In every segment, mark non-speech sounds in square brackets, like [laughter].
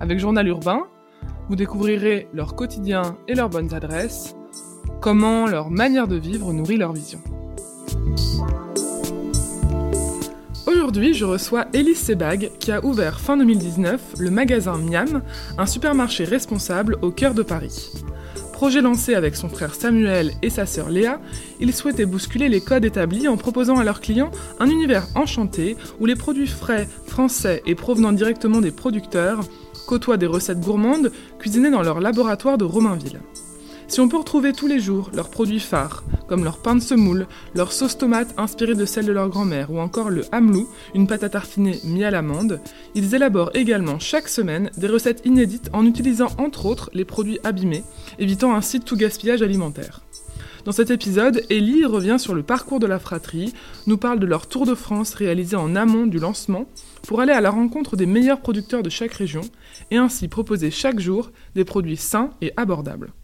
Avec Journal Urbain, vous découvrirez leur quotidien et leurs bonnes adresses, comment leur manière de vivre nourrit leur vision. Aujourd'hui, je reçois Élise Sebag qui a ouvert fin 2019 le magasin Miam, un supermarché responsable au cœur de Paris. Projet lancé avec son frère Samuel et sa sœur Léa, ils souhaitaient bousculer les codes établis en proposant à leurs clients un univers enchanté où les produits frais, français et provenant directement des producteurs côtoient des recettes gourmandes cuisinées dans leur laboratoire de Romainville. Si on peut retrouver tous les jours leurs produits phares, comme leur pain de semoule, leur sauce tomate inspirée de celle de leur grand-mère, ou encore le hamelou, une pâte à tartiner mis à l'amande, ils élaborent également chaque semaine des recettes inédites en utilisant entre autres les produits abîmés, évitant ainsi tout gaspillage alimentaire. Dans cet épisode, Ellie revient sur le parcours de la fratrie, nous parle de leur tour de France réalisé en amont du lancement, pour aller à la rencontre des meilleurs producteurs de chaque région, et ainsi proposer chaque jour des produits sains et abordables.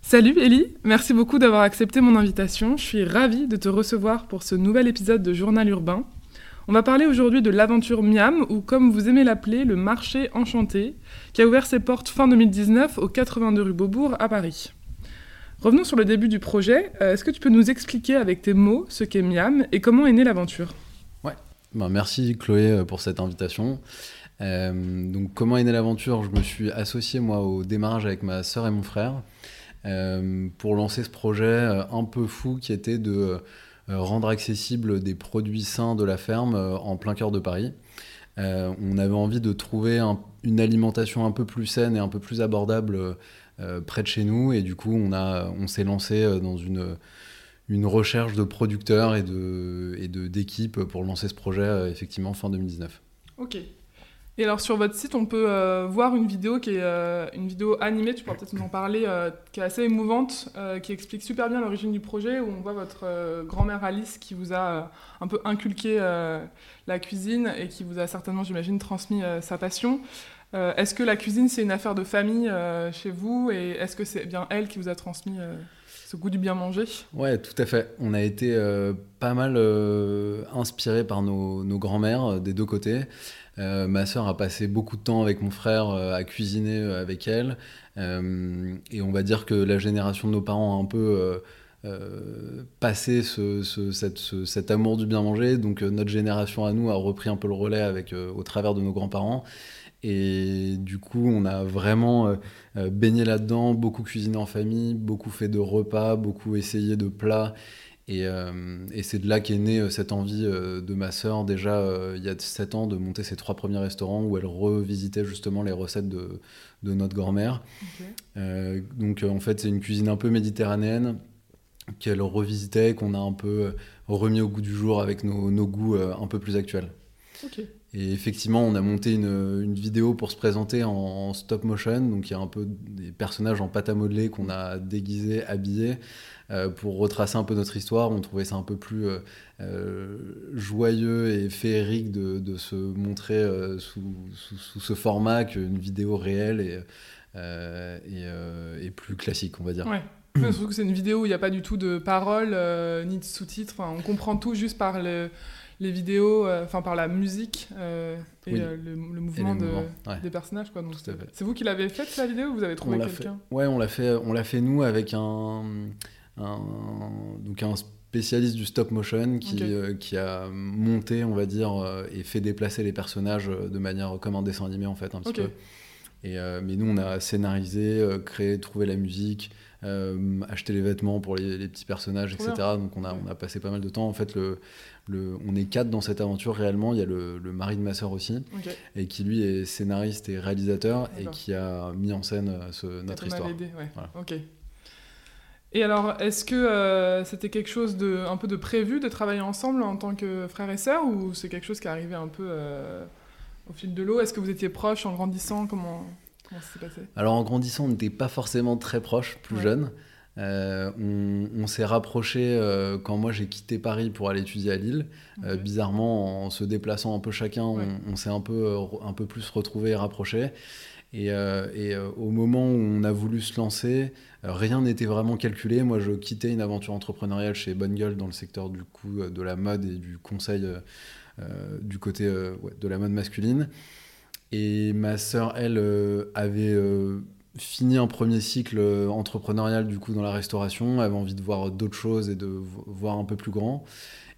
Salut Ellie, merci beaucoup d'avoir accepté mon invitation. Je suis ravie de te recevoir pour ce nouvel épisode de Journal Urbain. On va parler aujourd'hui de l'aventure Miam, ou comme vous aimez l'appeler, le marché enchanté, qui a ouvert ses portes fin 2019 au 82 rue Beaubourg à Paris. Revenons sur le début du projet. Euh, est-ce que tu peux nous expliquer avec tes mots ce qu'est Miam et comment est née l'aventure? Ben, merci Chloé euh, pour cette invitation. Euh, donc comment est née l'aventure? Je me suis associé moi au démarrage avec ma sœur et mon frère. Euh, pour lancer ce projet un peu fou qui était de rendre accessible des produits sains de la ferme en plein cœur de Paris. on avait envie de trouver une alimentation un peu plus saine et un peu plus abordable près de chez nous et du coup on, on s'est lancé dans une, une recherche de producteurs et d'équipes de, et pour lancer ce projet effectivement fin 2019. Ok. Et alors sur votre site, on peut euh, voir une vidéo qui est euh, une vidéo animée, tu pourras peut-être nous en parler, euh, qui est assez émouvante, qui explique super bien l'origine du projet, où on voit votre grand-mère Alice qui vous a un peu inculqué la cuisine et qui vous a certainement, j'imagine, transmis sa passion. est-ce que la cuisine, c'est une affaire de famille chez vous? Et est-ce que c'est bien elle qui vous a transmis ce goût du bien manger Ouais, tout à fait. On a été pas mal inspiré par nos, nos grands-mères des deux côtés. Euh, ma sœur a passé beaucoup de temps avec mon frère euh, à cuisiner euh, avec elle. et on va dire que la génération de nos parents a un peu passé ce, cet amour du bien manger. Donc notre génération à nous a repris un peu le relais avec, au travers de nos grands-parents. Et du coup, on a vraiment baigné là-dedans, beaucoup cuisiné en famille, beaucoup fait de repas, beaucoup essayé de plats. Euh, et, c'est de là qu'est née euh, cette envie euh, de ma sœur, déjà il y a 7 ans, de monter ses trois premiers restaurants où elle revisitait justement les recettes de, de notre grand-mère. donc en fait, c'est une cuisine un peu méditerranéenne qu'elle revisitait, qu'on a un peu remis au goût du jour avec nos, nos goûts un peu plus actuels. Et effectivement, on a monté une, une, vidéo pour se présenter en, stop motion. Donc il y a un peu des personnages en pâte à modeler qu'on a déguisés, habillés. Euh, pour retracer un peu notre histoire. On trouvait ça un peu plus euh, euh, joyeux et féerique de, se montrer sous, ce format qu'une vidéo réelle et, et, plus classique, on va dire. Ouais. Je trouve que c'est une vidéo où il n'y a pas du tout de paroles ni de sous-titres. on comprend tout juste par les vidéos, enfin par la musique et le, mouvement, des personnages. C'est vous qui l'avez faite la vidéo ou vous avez trouvé quelqu'un? Ouais, on l'a fait, on l'a fait nous avec un un, donc un spécialiste du stop motion qui, euh, qui a monté, on va dire, euh, et fait déplacer les personnages euh, de manière comme un dessin animé en fait, un petit peu. Et, mais nous, on a scénarisé, créé, trouvé la musique, acheté les vêtements pour les, petits personnages, etc. Donc on a, on a passé pas mal de temps. En fait, le, le, on est quatre dans cette aventure réellement. Il y a le, mari de ma sœur aussi, et qui lui est scénariste et réalisateur, et qui a mis en scène ce, notre histoire. Ouais. Ok. Et alors, est-ce que euh, c'était quelque chose de un peu de prévu de travailler ensemble en tant que frère et sœur ou c'est quelque chose qui est arrivé un peu euh, au fil de l'eau? Est-ce que vous étiez proches en grandissant? Comment, comment ça s'est passé? Alors en grandissant, on n'était pas forcément très proches, plus jeunes. Euh, on, s'est rapproché euh, quand moi j'ai quitté Paris pour aller étudier à Lille. Euh, bizarrement, en se déplaçant un peu chacun, on, s'est un peu, un peu plus retrouvés et rapprochés. Et, au moment où on a voulu se lancer, rien n'était vraiment calculé. Moi, je quittais une aventure entrepreneuriale chez Bonne Gueule dans le secteur du coup de la mode et du conseil du côté de la mode masculine. Et ma sœur, elle, avait fini un premier cycle euh, entrepreneurial du coup dans la restauration, avait envie de voir d'autres choses et de voir un peu plus grand.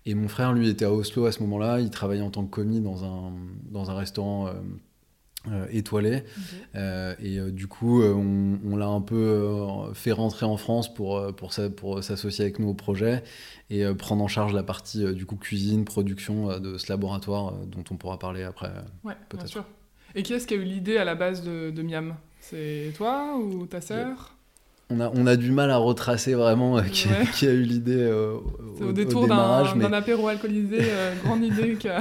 Et mon frère, lui, était à Oslo à ce moment-là. Il travaillait en tant que commis dans un, dans un restaurant euh, euh, étoilé. et du coup, on, l'a un peu fait rentrer en France pour, pour, pour s'associer avec nous au projet et prendre en charge la partie du coup cuisine, production de ce laboratoire dont on pourra parler après. Ouais, bien sûr. Et qui est-ce qui a eu l'idée à la base de, de Miam? C'est toi ou ta sœur? On a, on a du mal à retracer vraiment euh, qui, a eu l'idée euh, au, au, détour d'un mais... apéro alcoolisé, euh, grande idée qui a,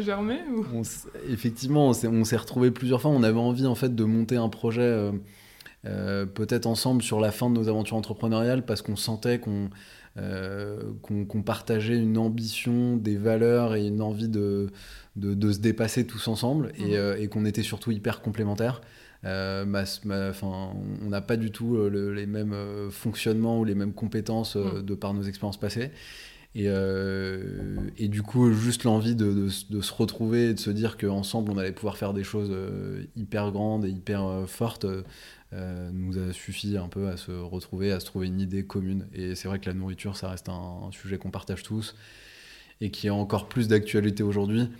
germé ou... Effectivement, on s'est retrouvé plusieurs fois. On avait envie en fait de monter un projet peut-être ensemble sur la fin de nos aventures entrepreneuriales parce qu'on sentait qu'on qu'on partageait une ambition, des valeurs et une envie de, de, se dépasser tous ensemble et, mmh. et qu'on était surtout hyper complémentaires. Euh, on n'a pas du tout euh, les mêmes euh, fonctionnements ou les mêmes compétences mm. de par nos expériences passées. Et, et, du coup, juste l'envie de, se retrouver et de se dire qu'ensemble, on allait pouvoir faire des choses hyper grandes et hyper fortes nous a suffi un peu à se retrouver, à se trouver une idée commune. Et c'est vrai que la nourriture, ça reste un, sujet qu'on partage tous et qui est encore plus d'actualité aujourd'hui.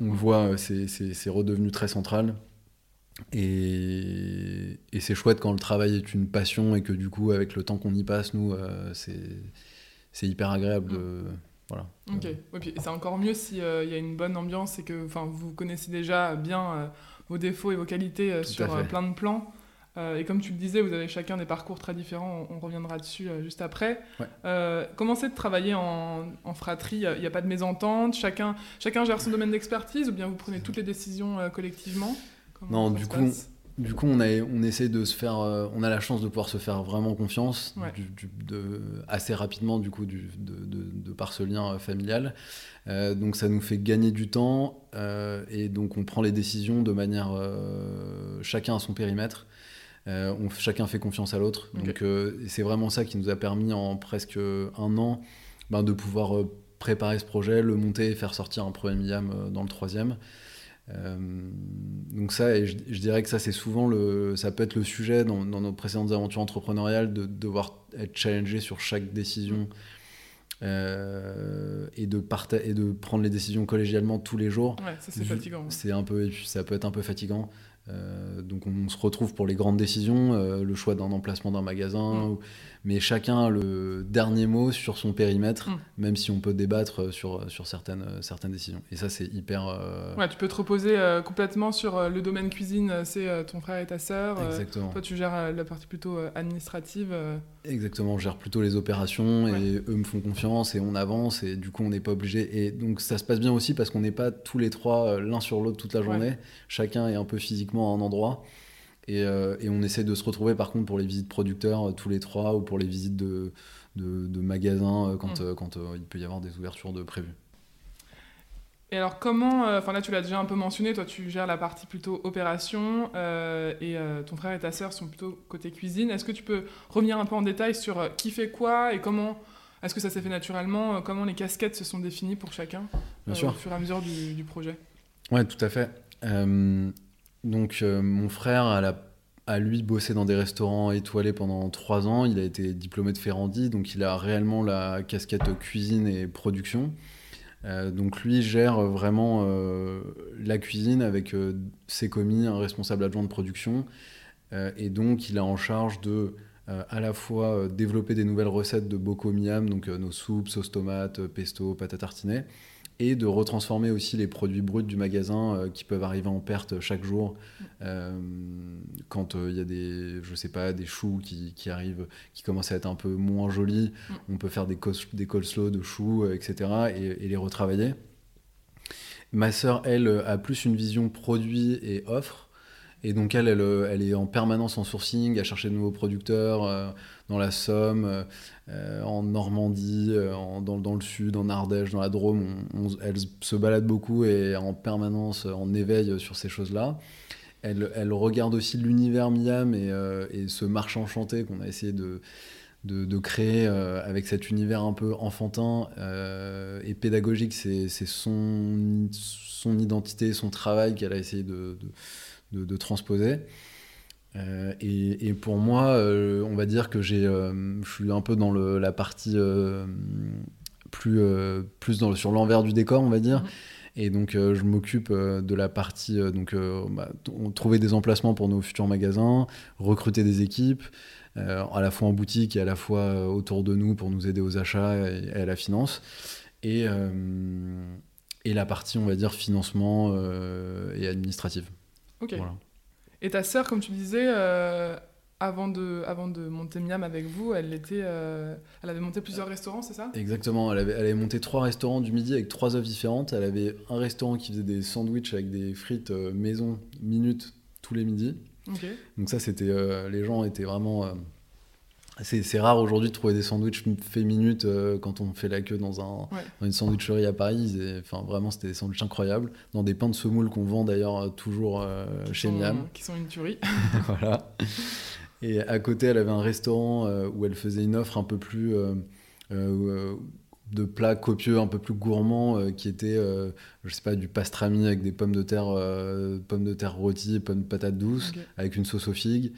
On le voit, c'est redevenu très central. Et, c'est chouette quand le travail est une passion et que du coup, avec le temps qu'on y passe, nous, euh, c'est hyper agréable de. Voilà. Ok, c'est encore mieux s'il euh, il y a une bonne ambiance et que vous connaissez déjà bien euh, vos défauts et vos qualités sur plein de plans. Et comme tu le disais, vous avez chacun des parcours très différents, on, reviendra dessus juste après. comment c'est de travailler en, en fratrie? Il n'y a, pas de mésentente? Chacun, chacun gère son domaine d'expertise ou bien vous prenez toutes les décisions collectivement? Non, du coup, du coup, on, a, on essaie de se faire. Euh, on a la chance de pouvoir se faire vraiment confiance de, assez rapidement, du coup, du, de, par ce lien euh, familial. Euh, donc, ça nous fait gagner du temps et donc on prend les décisions de manière. chacun à son périmètre. On, chacun fait confiance à l'autre. Donc, c'est vraiment ça qui nous a permis en presque un an ben, de pouvoir préparer ce projet, le monter et faire sortir un premier milliam dans le troisième. Euh, donc ça, et je, dirais que ça, c'est souvent le, ça peut être le sujet dans, nos précédentes aventures entrepreneuriales de, devoir être challengé sur chaque décision euh, et de et de prendre les décisions collégialement tous les jours. Ouais, ça c'est fatigant. C'est un peu, ça peut être un peu fatigant. Euh, donc on, se retrouve pour les grandes décisions, le choix d'un emplacement d'un magasin, mm mais chacun a le dernier mot sur son périmètre, mm. même si on peut débattre sur, sur certaines, certaines décisions. Et ça, c'est hyper. Euh, ouais, tu peux te reposer euh, complètement sur euh, le domaine cuisine, c'est ton frère et ta sœur. Exactement. toi, tu gères la partie plutôt administrative. Exactement, on gère plutôt les opérations et eux me font confiance et on avance et du coup, on n'est pas obligé. Et donc, ça se passe bien aussi parce qu'on n'est pas tous les trois l'un sur l'autre toute la journée. Chacun est un peu physiquement à un endroit. Euh, et, on essaie de se retrouver par contre pour les visites producteurs euh, tous les trois ou pour les visites de, de, magasins euh, quand, mm. quand il peut y avoir des ouvertures de prévues. Et alors comment, enfin là tu l'as déjà un peu mentionné, toi tu gères la partie plutôt opération et ton frère et ta sœur sont plutôt côté cuisine. Est-ce que tu peux revenir un peu en détail sur qui fait quoi et comment, est-ce que ça s'est fait naturellement, comment les casquettes se sont définies pour chacun Bien sûr. au fur et à mesure du, du projet? Ouais, tout à fait. Donc euh, mon frère a, lui bossé dans des restaurants étoilés pendant trois ans. Il a été diplômé de Ferrandi, donc il a réellement la casquette cuisine et production. Euh, donc lui gère vraiment euh, la cuisine avec ses commis, un responsable adjoint de production. et donc il a en charge de à la fois développer des nouvelles recettes de Bocco Miam, donc nos soupes, sauce tomate, pesto, pâte tartiner, et de retransformer aussi les produits bruts du magasin euh, qui peuvent arriver en perte chaque jour. Euh, quand il euh, y a des je sais pas des choux qui, qui, arrivent qui commencent à être un peu moins jolis on peut faire des, des coleslaw de choux etc et, les retravailler. Ma sœur, elle, a plus une vision produit et offre. Et donc, elle, elle, est en permanence en sourcing, à chercher de nouveaux producteurs dans la Somme, en Normandie, dans, le Sud, en Ardèche, dans la Drôme. elle se balade beaucoup et en permanence en éveil sur ces choses-là. Elle, regarde aussi l'univers Miam et, ce marché enchanté qu'on a essayé de, créer euh, avec cet univers un peu enfantin euh, et pédagogique. C'est son, identité, son travail qu'elle a essayé de, transposer. Euh, et, pour moi, on va dire que j'ai, je suis un peu dans le, la partie plus, plus dans sur l'envers du décor, on va dire. Mhm. Et donc, je m'occupe de la partie, donc, bah, trouver des emplacements pour nos futurs magasins, recruter des équipes, euh, à la fois en boutique et à la fois euh, autour de nous pour nous aider aux achats et, à la finance. Et, euh, et la partie, on va dire, financement et administrative. Ok. Et ta sœur, comme tu disais, avant de, avant de monter Miam avec vous, elle, était, elle avait monté plusieurs restaurants, c'est ça? Exactement, elle avait, elle avait monté trois restaurants du midi avec trois offres différentes. Elle avait un restaurant qui faisait des sandwichs avec des frites maison, minutes, tous les midis. Donc ça, c'était, euh, les gens étaient vraiment... Euh, c'est rare aujourd'hui de trouver des sandwichs fait minutes euh, quand on fait la queue dans, un, une sandwicherie à Paris. enfin, vraiment, c'était des sandwichs incroyables. Dans des pains de semoule qu'on vend d'ailleurs toujours chez Miam. Qui sont une tuerie. [laughs] [laughs] voilà. Et à côté, elle avait un restaurant où elle faisait une offre un peu plus de plats copieux un peu plus gourmands euh, qui étaient euh, je sais pas du pastrami avec des pommes de terre euh, pommes de terre rôties et pommes de patates douces avec une sauce aux figues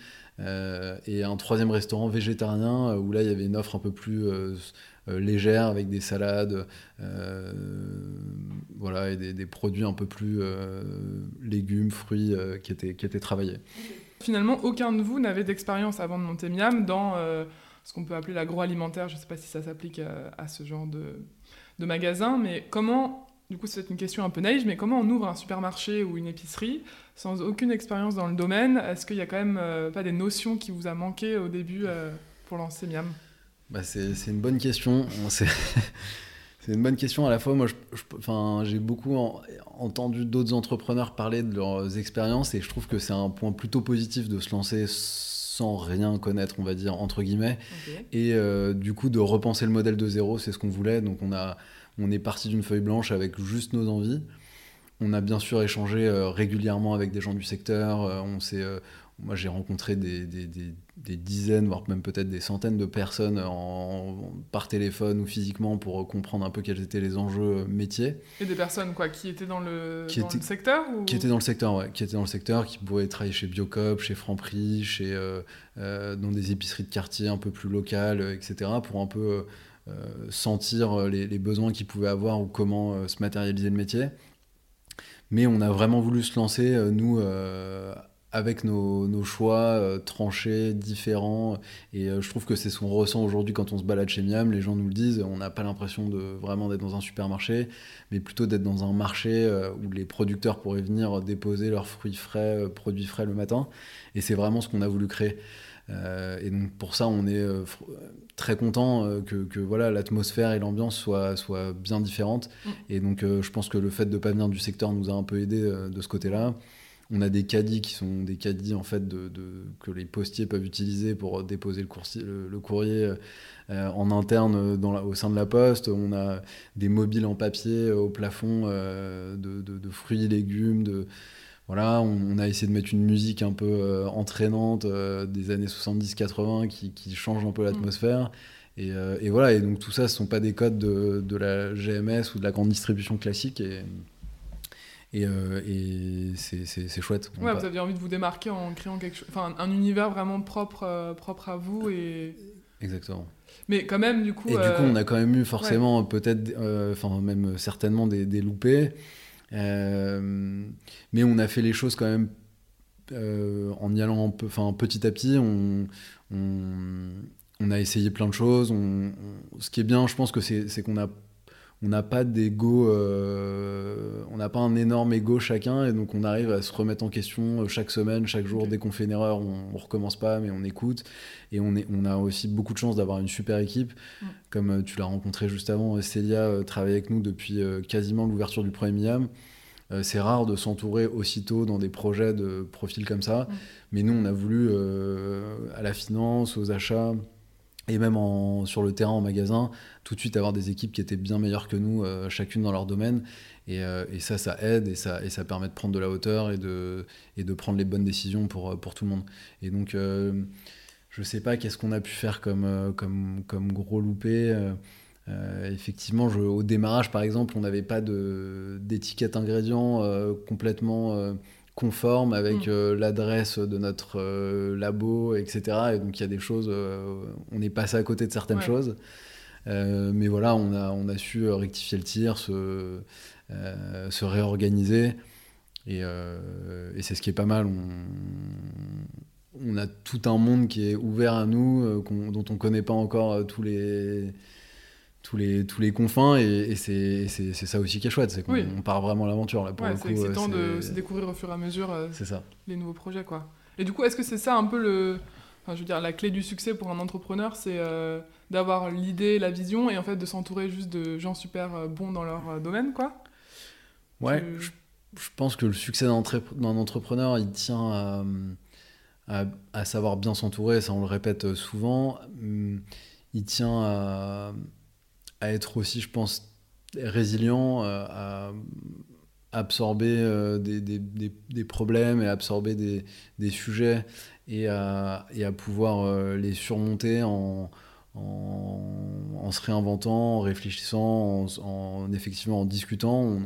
et un troisième restaurant végétarien où là il y avait une offre un peu plus légère avec des salades voilà et des, produits un peu plus légumes fruits qui étaient qui étaient travaillés finalement aucun de vous n'avait d'expérience avant de monter Miam dans ce qu'on peut appeler l'agroalimentaire. Je ne sais pas si ça s'applique à, ce genre de magasin, mais comment, du coup c'est une question un peu naïve, mais comment on ouvre un supermarché ou une épicerie sans aucune expérience dans le domaine? Est-ce qu'il n'y a quand même euh, pas des notions qui vous a manqué au début euh, pour lancer Miam? Bah c'est, une bonne question. [laughs] C'est... une bonne question à la fois. Moi, enfin, j'ai beaucoup entendu d'autres entrepreneurs parler de leurs expériences et je trouve que c'est un point plutôt positif de se lancer sans rien connaître, on va dire, entre guillemets. Et euh, du coup, de repenser le modèle de zéro, c'est ce qu'on voulait. Donc, on, a, on est parti d'une feuille blanche avec juste nos envies. On a bien sûr échangé euh, régulièrement avec des gens du secteur. Euh, on s'est moi, j'ai rencontré des, des, des, dizaines, voire même peut-être des centaines de personnes en, par téléphone ou physiquement pour comprendre un peu quels étaient les enjeux métiers. Et des personnes quoi, qui étaient dans le, dans le secteur Qui étaient dans le secteur, ouais. Qui étaient dans le secteur, qui pouvaient travailler chez Biocop, chez Franprix, chez, euh, euh, dans des épiceries de quartier un peu plus locales, etc. pour un peu euh, sentir les, les, besoins qu'ils pouvaient avoir ou comment se matérialiser le métier. Mais on a vraiment voulu se lancer, nous, avec nos, choix euh, tranchés, différents. Et euh, je trouve que c'est ce qu'on ressent aujourd'hui quand on se balade chez Miam. Les gens nous le disent, on n'a pas l'impression de vraiment d'être dans un supermarché, mais plutôt d'être dans un marché euh, où les producteurs pourraient venir déposer leurs fruits frais, produits frais le matin. Et c'est vraiment ce qu'on a voulu créer. Et donc pour ça, on est très content que, voilà l'atmosphère et l'ambiance soient, soient bien différentes. Mm. Et donc je pense que le fait de ne pas venir du secteur nous a un peu aidé de ce côté-là. On a des caddies qui sont des caddies en fait de, que les postiers peuvent utiliser pour déposer le, le, courrier euh, en interne dans au sein de la poste. On a des mobiles en papier au plafond euh, de, de, fruits, légumes, de voilà, on, a essayé de mettre une musique un peu euh, entraînante des années 70-80 qui, qui, change un peu l'atmosphère. Et, et, voilà, et donc tout ça, ce ne sont pas des codes de, de, la GMS ou de la grande distribution classique. Et, et, euh, et c'est chouette. Ouais, vous aviez envie de vous démarquer en créant quelque chose, enfin un univers vraiment propre, euh, propre à vous et. Exactement. Mais quand même, du coup. Et du coup, euh, on a quand même eu forcément, peut-être, enfin même certainement des, des loupés. Mais on a fait les choses quand même en y allant enfin petit à petit. On, on, a essayé plein de choses. Ce qui est bien, je pense que c'est qu'on a on n'a pas d'ego, euh, on n'a pas un énorme ego chacun, et donc on arrive à se remettre en question euh, chaque semaine, chaque jour. Dès qu'on fait une erreur, on, on, recommence pas, mais on écoute. Et on, est, on a aussi beaucoup de chance d'avoir une super équipe. Comme euh, tu l'as rencontré juste avant, Célia travaille avec nous depuis quasiment l'ouverture du premier Miam. c'est rare de s'entourer aussitôt dans des projets de profil comme ça. Mm. Mais nous, on a voulu, à la finance, aux achats, et même en, sur le terrain en magasin, tout de suite avoir des équipes qui étaient bien meilleures que nous, chacune dans leur domaine. Et, et, ça, ça aide et ça, et ça permet de prendre de la hauteur et de, prendre les bonnes décisions pour, pour tout le monde. Et donc, je sais pas qu'est-ce qu'on a pu faire comme, euh, gros loupé. Euh, euh, effectivement, au démarrage, par exemple, on n'avait pas d'étiquette ingrédients complètement conforme avec mm. l'adresse de notre labo, etc. Et donc il y a des choses, on est passé à côté de certaines choses. mais voilà, on a, on a su rectifier le tir, se, se réorganiser. Et, et c'est ce qui est pas mal. On, on a tout un monde qui est ouvert à nous, euh, dont on ne connaît pas encore euh, tous les tous les, tous les confins et, c'est ça aussi qui est chouette c'est qu'on part vraiment à l'aventure là pour ouais, c'est excitant euh, de se découvrir au fur et à mesure ça. les nouveaux projets quoi et du coup est-ce que c'est ça un peu le enfin, je veux dire la clé du succès pour un entrepreneur c'est d'avoir l'idée la vision et en fait de s'entourer juste de gens super bons dans leur domaine quoi? Ouais je, je, pense que le succès d'un entrepreneur il tient à à, savoir bien s'entourer, ça on le répète souvent. Hum, il tient à, être aussi, je pense, résilient, euh, à absorber euh, des, problèmes et absorber des, sujets et à, pouvoir euh, les surmonter en, se réinventant, en réfléchissant, en, effectivement en discutant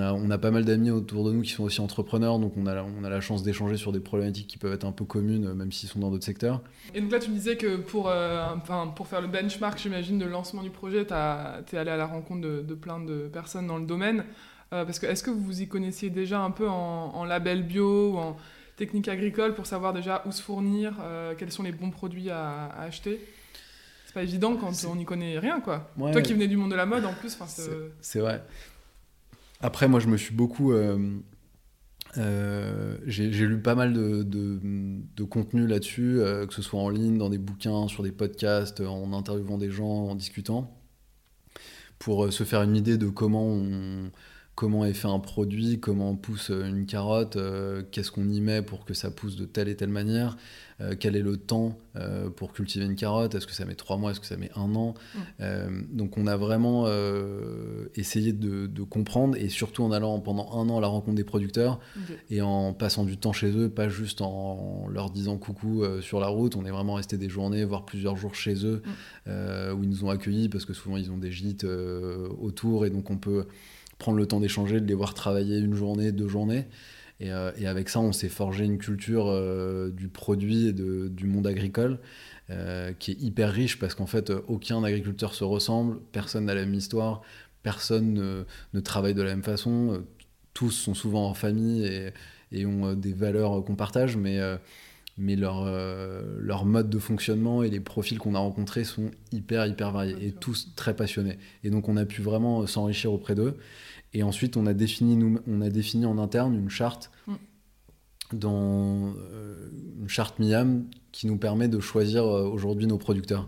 a, on a pas mal d'amis autour de nous qui sont aussi entrepreneurs, donc on a, on a la chance d'échanger sur des problématiques qui peuvent être un peu communes, même s'ils sont dans d'autres secteurs. Et donc là, tu me disais que pour, euh, enfin, pour faire le benchmark, j'imagine, de lancement du projet, tu es allé à la rencontre de, plein de personnes dans le domaine. Euh, parce que est-ce que vous y connaissiez déjà un peu en, label bio ou en technique agricole pour savoir déjà où se fournir, euh, quels sont les bons produits à, acheter? C'est pas évident quand on n'y connaît rien, quoi. Toi qui venais du monde de la mode, en plus. C'est vrai. Après, moi, je me suis beaucoup. Euh, euh, j'ai lu pas mal de, contenu là-dessus, euh, que ce soit en ligne, dans des bouquins, sur des podcasts, en interviewant des gens, en discutant, pour se faire une idée de comment on, comment est fait un produit, comment on pousse une carotte, qu'est-ce qu'on y met pour que ça pousse de telle et telle manière, euh, quel est le temps euh, pour cultiver une carotte, est-ce que ça met trois mois, est-ce que ça met un an. Mm. Euh, donc on a vraiment essayé de, comprendre et surtout en allant pendant un an à la rencontre des producteurs et en passant du temps chez eux, pas juste en leur disant coucou sur la route, on est vraiment resté des journées, voire plusieurs jours chez eux, mm. où ils nous ont accueillis parce que souvent ils ont des gîtes autour et donc on peut prendre le temps d'échanger, de les voir travailler une journée, deux journées. Euh, et, avec ça, on s'est forgé une culture euh, du produit et de, du monde agricole euh, qui est hyper riche parce qu'en fait, aucun agriculteur se ressemble, personne n'a la même histoire, personne ne, travaille de la même façon, tous sont souvent en famille et, et ont des valeurs qu'on partage, mais mais leur, leur mode de fonctionnement et les profils qu'on a rencontrés sont hyper, hyper variés et tous très passionnés. Et donc on a pu vraiment s'enrichir auprès d'eux. Et ensuite, on a défini, nous, on a défini en interne une charte, mm. dans, euh, une charte MIAM qui nous permet de choisir euh, aujourd'hui nos producteurs.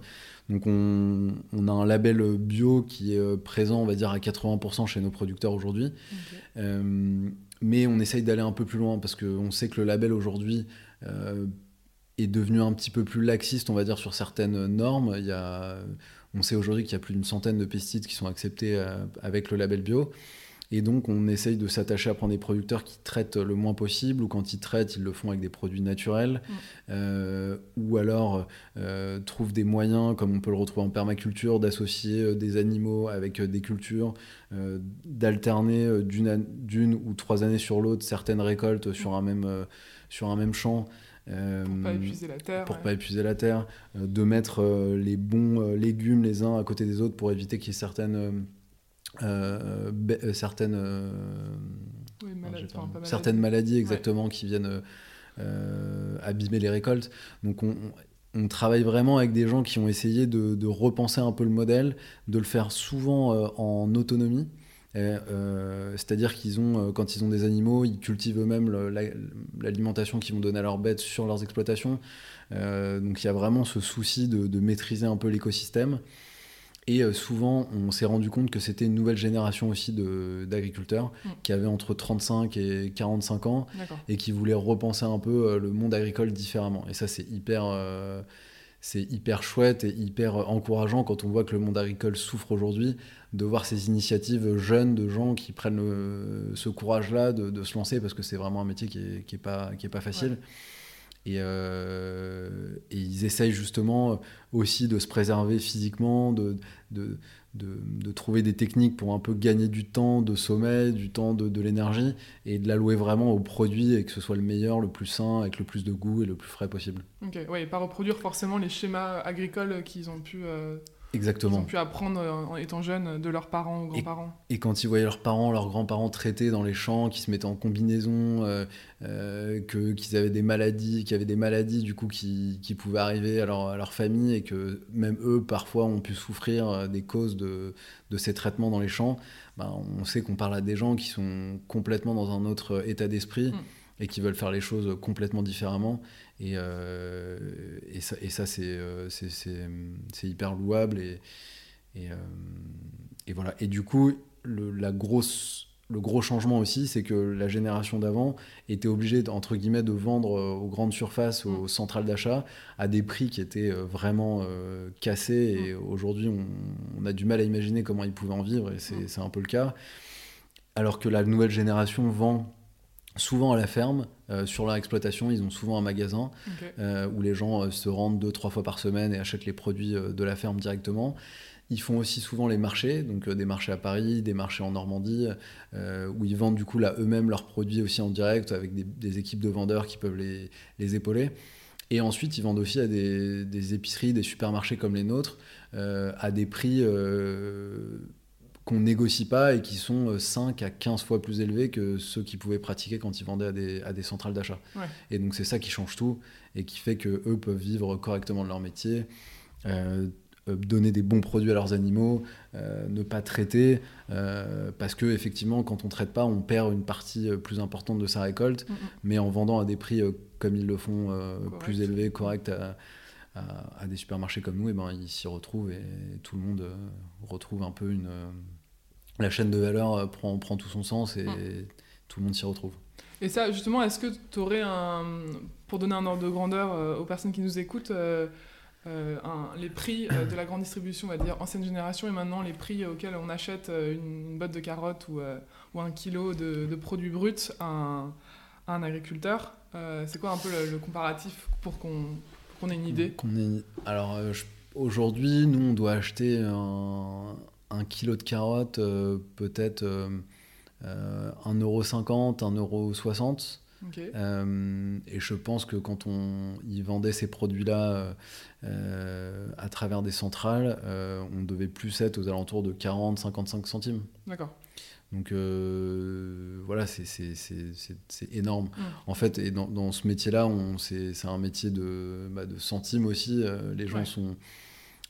Donc on, on, a un label bio qui est euh, présent, on va dire, à 80% chez nos producteurs aujourd'hui. mais on essaye d'aller un peu plus loin parce qu'on sait que le label aujourd'hui est devenu un petit peu plus laxiste, on va dire, sur certaines normes. Il y a, on sait aujourd'hui qu'il y a plus d'une centaine de pesticides qui sont acceptés avec le label bio. Et donc, on essaye de s'attacher à prendre des producteurs qui traitent le moins possible, ou quand ils traitent, ils le font avec des produits naturels, mm. euh, ou alors euh, trouvent des moyens, comme on peut le retrouver en permaculture, d'associer euh, des animaux avec des cultures, d'alterner d'une ou trois années sur l'autre certaines récoltes sur, un même, sur un même champ. pour pas épuiser la terre. Pour pas épuiser la terre, de mettre les bons légumes les uns à côté des autres pour éviter qu'il y ait certaines euh, euh, certaines, euh, certaines maladies exactement qui viennent abîmer les récoltes. Donc on, on, travaille vraiment avec des gens qui ont essayé de, de, repenser un peu le modèle, de le faire souvent en autonomie. C'est-à-dire qu'ils ont, quand ils ont des animaux, ils cultivent eux-mêmes l'alimentation qu'ils vont donner à leurs bêtes sur leurs exploitations. donc il y a vraiment ce souci de, de maîtriser un peu l'écosystème. Et euh, souvent, on s'est rendu compte que c'était une nouvelle génération aussi d'agriculteurs Mm. qui avaient entre 35 et 45 ans et qui voulaient repenser un peu euh, le monde agricole différemment. Et ça, c'est hyper, euh, c'est hyper chouette et hyper encourageant quand on voit que le monde agricole souffre aujourd'hui, de voir ces initiatives jeunes de gens qui prennent le- ce courage-là de, de se lancer parce que c'est vraiment un métier qui est, qui est pas, qui est pas facile. Ouais. Et, euh, et ils essayent justement aussi de se préserver physiquement, de, de, de, trouver des techniques pour un peu gagner du temps de sommeil, du temps de, de l'énergie, et de l'allouer vraiment au produit et que ce soit le meilleur, le plus sain, avec le plus de goût et le plus frais possible. Ok, ouais, et pas reproduire forcément les schémas agricoles qu'ils ont pu, euh, Exactement. ont pu apprendre euh, en étant jeunes de leurs parents ou grands-parents. Et quand ils voyaient leurs parents, leurs grands-parents traités dans les champs, qui se mettaient en combinaison, euh, euh, que qu'ils avaient des maladies, qu'il y avait des maladies du coup qui, qui pouvaient arriver à leur, à leur famille et que même eux parfois ont pu souffrir des causes de, de ces traitements dans les champs, ben, on sait qu'on parle à des gens qui sont complètement dans un autre état d'esprit Mm. et qui veulent faire les choses complètement différemment. Et, euh, et ça, et ça c'est, euh, hyper louable et, et, euh, et voilà. Et du coup, le, la grosse, le gros changement aussi, c'est que la génération d'avant était obligée, entre guillemets, de vendre aux grandes surfaces, aux Mm. centrales d'achat, à des prix qui étaient vraiment euh, cassés. Et Mm. aujourd'hui, on, on a du mal à imaginer comment ils pouvaient en vivre, et c'est Mm. c'est un peu le cas. Alors que la nouvelle génération vend souvent à la ferme, euh, sur leur exploitation, ils ont souvent un magasin euh, où les gens euh, se rendent deux, trois fois par semaine et achètent les produits de la ferme directement. Ils font aussi souvent les marchés, donc des marchés à Paris, des marchés en Normandie, où ils vendent du coup là eux-mêmes leurs produits aussi en direct avec des, des équipes de vendeurs qui peuvent les, les épauler. Et ensuite, ils vendent aussi à des, des épiceries, des supermarchés comme les nôtres, à des prix qu'on négocie pas et qui sont euh, 5 à 15 fois plus élevés que ceux qu'ils pouvaient pratiquer quand ils vendaient à des, à des centrales d'achat. Ouais. Et donc c'est ça qui change tout et qui fait que eux peuvent vivre correctement de leur métier, euh, euh, donner des bons produits à leurs animaux, euh, ne pas traiter, euh, parce que effectivement quand on traite pas, on perd une partie euh, plus importante de sa récolte, mais en vendant à des prix euh, comme ils le font, euh, plus élevés, corrects à, à- à des supermarchés comme nous, et ben ils s'y retrouvent et tout le monde euh, retrouve un peu une euh, la chaîne de valeur euh, prend, prend tout son sens et Mm. tout le monde s'y retrouve. Et ça, justement, est-ce que tu aurais un. Pour donner un ordre de grandeur euh, aux personnes qui nous écoutent, euh, euh, un- les prix de la grande distribution, on va dire ancienne génération, et maintenant les prix auxquels on achète une, une botte de carottes ou, euh, ou un kilo de, de produits bruts à un, à un agriculteur, euh, c'est quoi un peu le, le comparatif pour qu'on ait une idée? Ait- Alors euh, je- aujourd'hui, nous, on doit acheter un, un kilo de carottes, euh, peut-être euh, euh, 1,50€, 1,60€. Ok. Euh, et je pense que quand on y vendait ces produits-là euh, euh, à travers des centrales, euh, on devait plus être aux alentours de 40-55 centimes. D'accord. Donc euh, voilà, c'est- énorme. Mm. En fait, et dans, dans ce métier-là, c'est c'est un métier de, bah, de centimes aussi. Euh, les gens Ouais. sont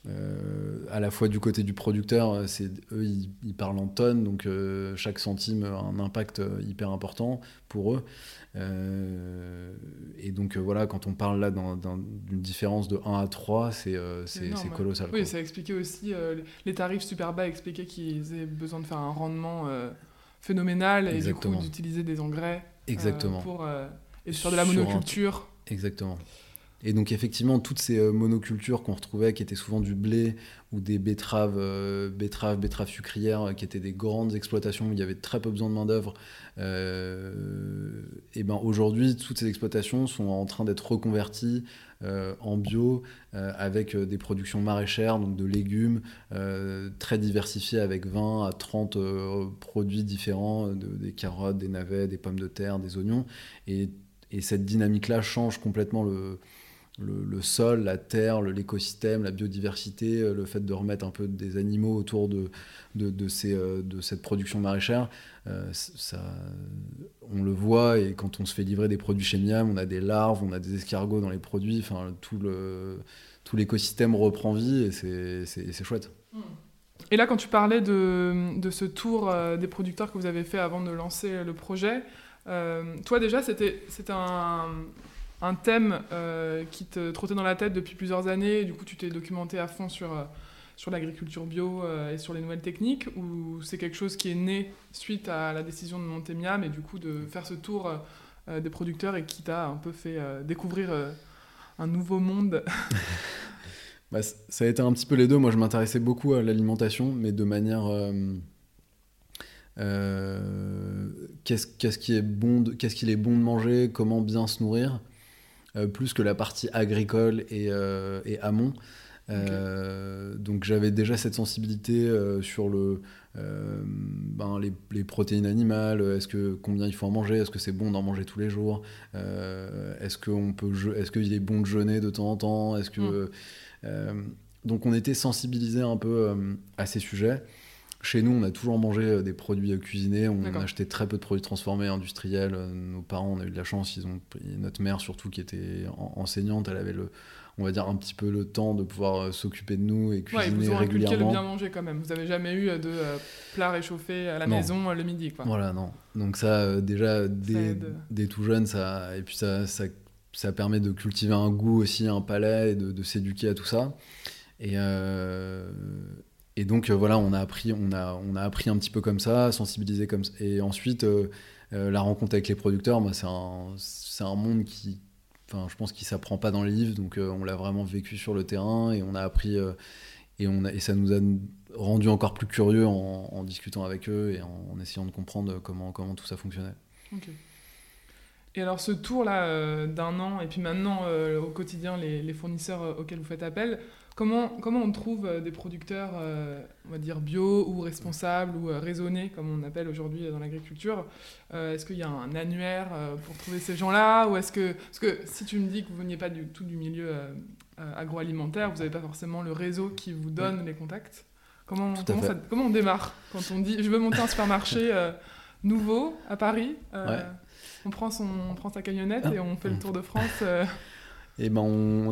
euh, à la fois du côté du producteur, euh, c'est eux, ils, ils parlent en tonnes, donc euh, chaque centime a un impact hyper important pour eux. Euh, et donc voilà, quand on parle là d'un- d'un- d'une différence de 1 à 3, c'est colossal. Oui, quoi. ça expliquait aussi les tarifs super bas, expliquaient qu'ils avaient besoin de faire un rendement phénoménal et du Exactement. coup d'utiliser des engrais Exactement. pour, et faire de la Sur un- monoculture. Exactement. Et donc effectivement, toutes ces euh, monocultures qu'on retrouvait, qui étaient souvent du blé ou des betteraves, euh, betteraves, betteraves sucrières, euh, qui étaient des grandes exploitations où il y avait très peu besoin de main d'œuvre. et ben aujourd'hui, toutes ces exploitations sont en train d'être reconverties en bio, avec des productions maraîchères, donc de légumes très diversifiés, avec 20 à 30 euh, produits différents, de- des carottes, des navets, des pommes de terre, des oignons. Et cette dynamique-là change complètement le, le, sol, la terre, l'écosystème, la biodiversité, euh, le fait de remettre un peu des animaux autour de, de, de ces, euh, de cette production maraîchère. euh, ça, on le voit et quand on se fait livrer des produits chez Miam, on a des larves, on a des escargots dans les produits, enfin tout le tout l'écosystème reprend vie et c'est- chouette. Et là, quand tu parlais de, de ce tour des producteurs que vous avez fait avant de lancer le projet, toi déjà, c'était un, un thème euh, qui te trottait dans la tête depuis plusieurs années. Du coup, tu t'es documenté à fond sur, euh, sur l'agriculture bio et sur les nouvelles techniques ou c'est quelque chose qui est né suite à la décision de monter Miam et du coup de faire ce tour des producteurs et qui t'a un peu fait découvrir un nouveau monde? [laughs] Bah, Ça a été un petit peu les deux. Moi, je m'intéressais beaucoup à l'alimentation, mais de manière. Euh, qu'est-ce qui est bon qu'est-ce qu'il est bon de manger, comment bien se nourrir, euh, plus que la partie agricole et, euh, et amont. donc j'avais déjà cette sensibilité sur le, ben, les, les, protéines animales, est-ce que combien il faut en manger, est-ce que c'est bon d'en manger tous les jours, est-ce qu'on peut, est-ce qu'il est bon de jeûner de temps en temps, est-ce que mm. donc on était sensibilisé un peu à ces sujets. Chez nous, on a toujours mangé euh, des produits euh, cuisinés. On a acheté très peu de produits transformés industriels. Euh, nos parents, on a eu de la chance. Ils ont notre mère surtout qui était enseignante. Elle avait le, on va dire un petit peu le temps de pouvoir s'occuper de nous et cuisiner ouais, vous régulièrement. le bien manger quand même. Vous avez jamais eu de plats réchauffés à la maison le midi, quoi. Voilà, non. Donc ça, déjà dès, tout jeune, ça et puis ça, ça, ça, permet de cultiver un goût aussi, un palais et de, de s'éduquer à tout ça. Et, et donc euh, voilà, on a appris, on a, on a appris un petit peu comme ça, sensibilisé comme ça. Et ensuite, euh, euh, la rencontre avec les producteurs, moi, c'est un, un monde qui, enfin, je pense qu'il s'apprend pas dans les livres, donc on l'a vraiment vécu sur le terrain et on a appris et, on a, et ça nous a rendu encore plus curieux en, discutant avec eux et en, essayant de comprendre comment, comment tout ça fonctionnait. Et alors ce tour-là d'un an, et puis maintenant au quotidien, les fournisseurs auxquels vous faites appel, Comment, comment on trouve euh, des producteurs, euh, on va dire, bio ou responsables ou euh, raisonnés, comme on appelle aujourd'hui dans l'agriculture Est-ce qu'il y a un annuaire pour trouver ces gens-là Ou est-ce que, parce que si tu me dis que vous ne veniez pas du tout du milieu agroalimentaire, vous n'avez pas forcément le réseau qui vous donne les contacts. Comment, comment, comment, on démarre quand on dit je veux monter un supermarché nouveau à Paris on, prend son, on prend sa camionnette ah. et on fait le tour de France et ben on,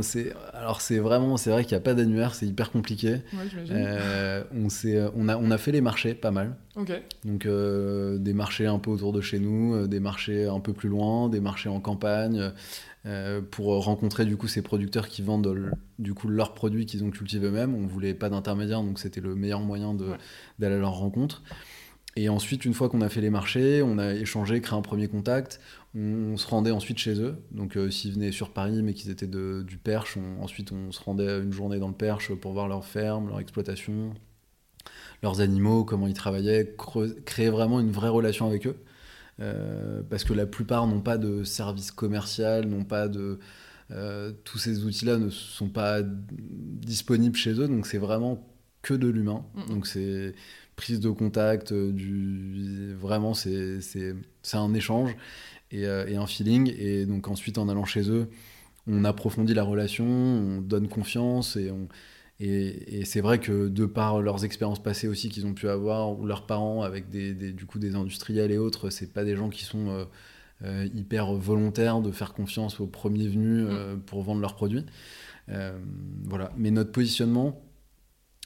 alors c'est vraiment, c'est vrai qu'il n'y a pas d'annuaire, c'est hyper compliqué. Euh, on, on, a, on a fait les marchés pas mal. Donc euh, des marchés un peu autour de chez nous, euh, des marchés un peu plus loin, des marchés en campagne, pour rencontrer du coup ces producteurs qui vendent du coup leurs produits qu'ils ont cultivés eux-mêmes. On voulait pas d'intermédiaire, donc c'était le meilleur moyen d'aller à leur rencontre. Et ensuite, une fois qu'on a fait les marchés, on a échangé, créé un premier contact, on, se rendait ensuite chez eux. Donc euh, s'ils venaient sur Paris mais qu'ils étaient de, du Perche, ensuite on se rendait une journée dans le Perche pour voir leur ferme, leur exploitation, leurs animaux, comment ils travaillaient, créer vraiment une vraie relation avec eux. Euh, parce que la plupart n'ont pas de service commercial, n'ont pas de... Euh, tous ces outils-là ne sont pas disponibles chez eux, donc c'est vraiment que de l'humain. Donc c'est prise de contact, du, vraiment c'est un échange euh, et, un feeling. Et donc ensuite en allant chez eux, on approfondit la relation, on donne confiance et on, et, c'est vrai que de par leurs expériences passées aussi qu'ils ont pu avoir, ou leurs parents avec des, du coup des industriels et autres, c'est pas des gens qui sont euh, hyper volontaires de faire confiance aux premiers venus mm. pour vendre leurs produits. voilà. Mais notre positionnement,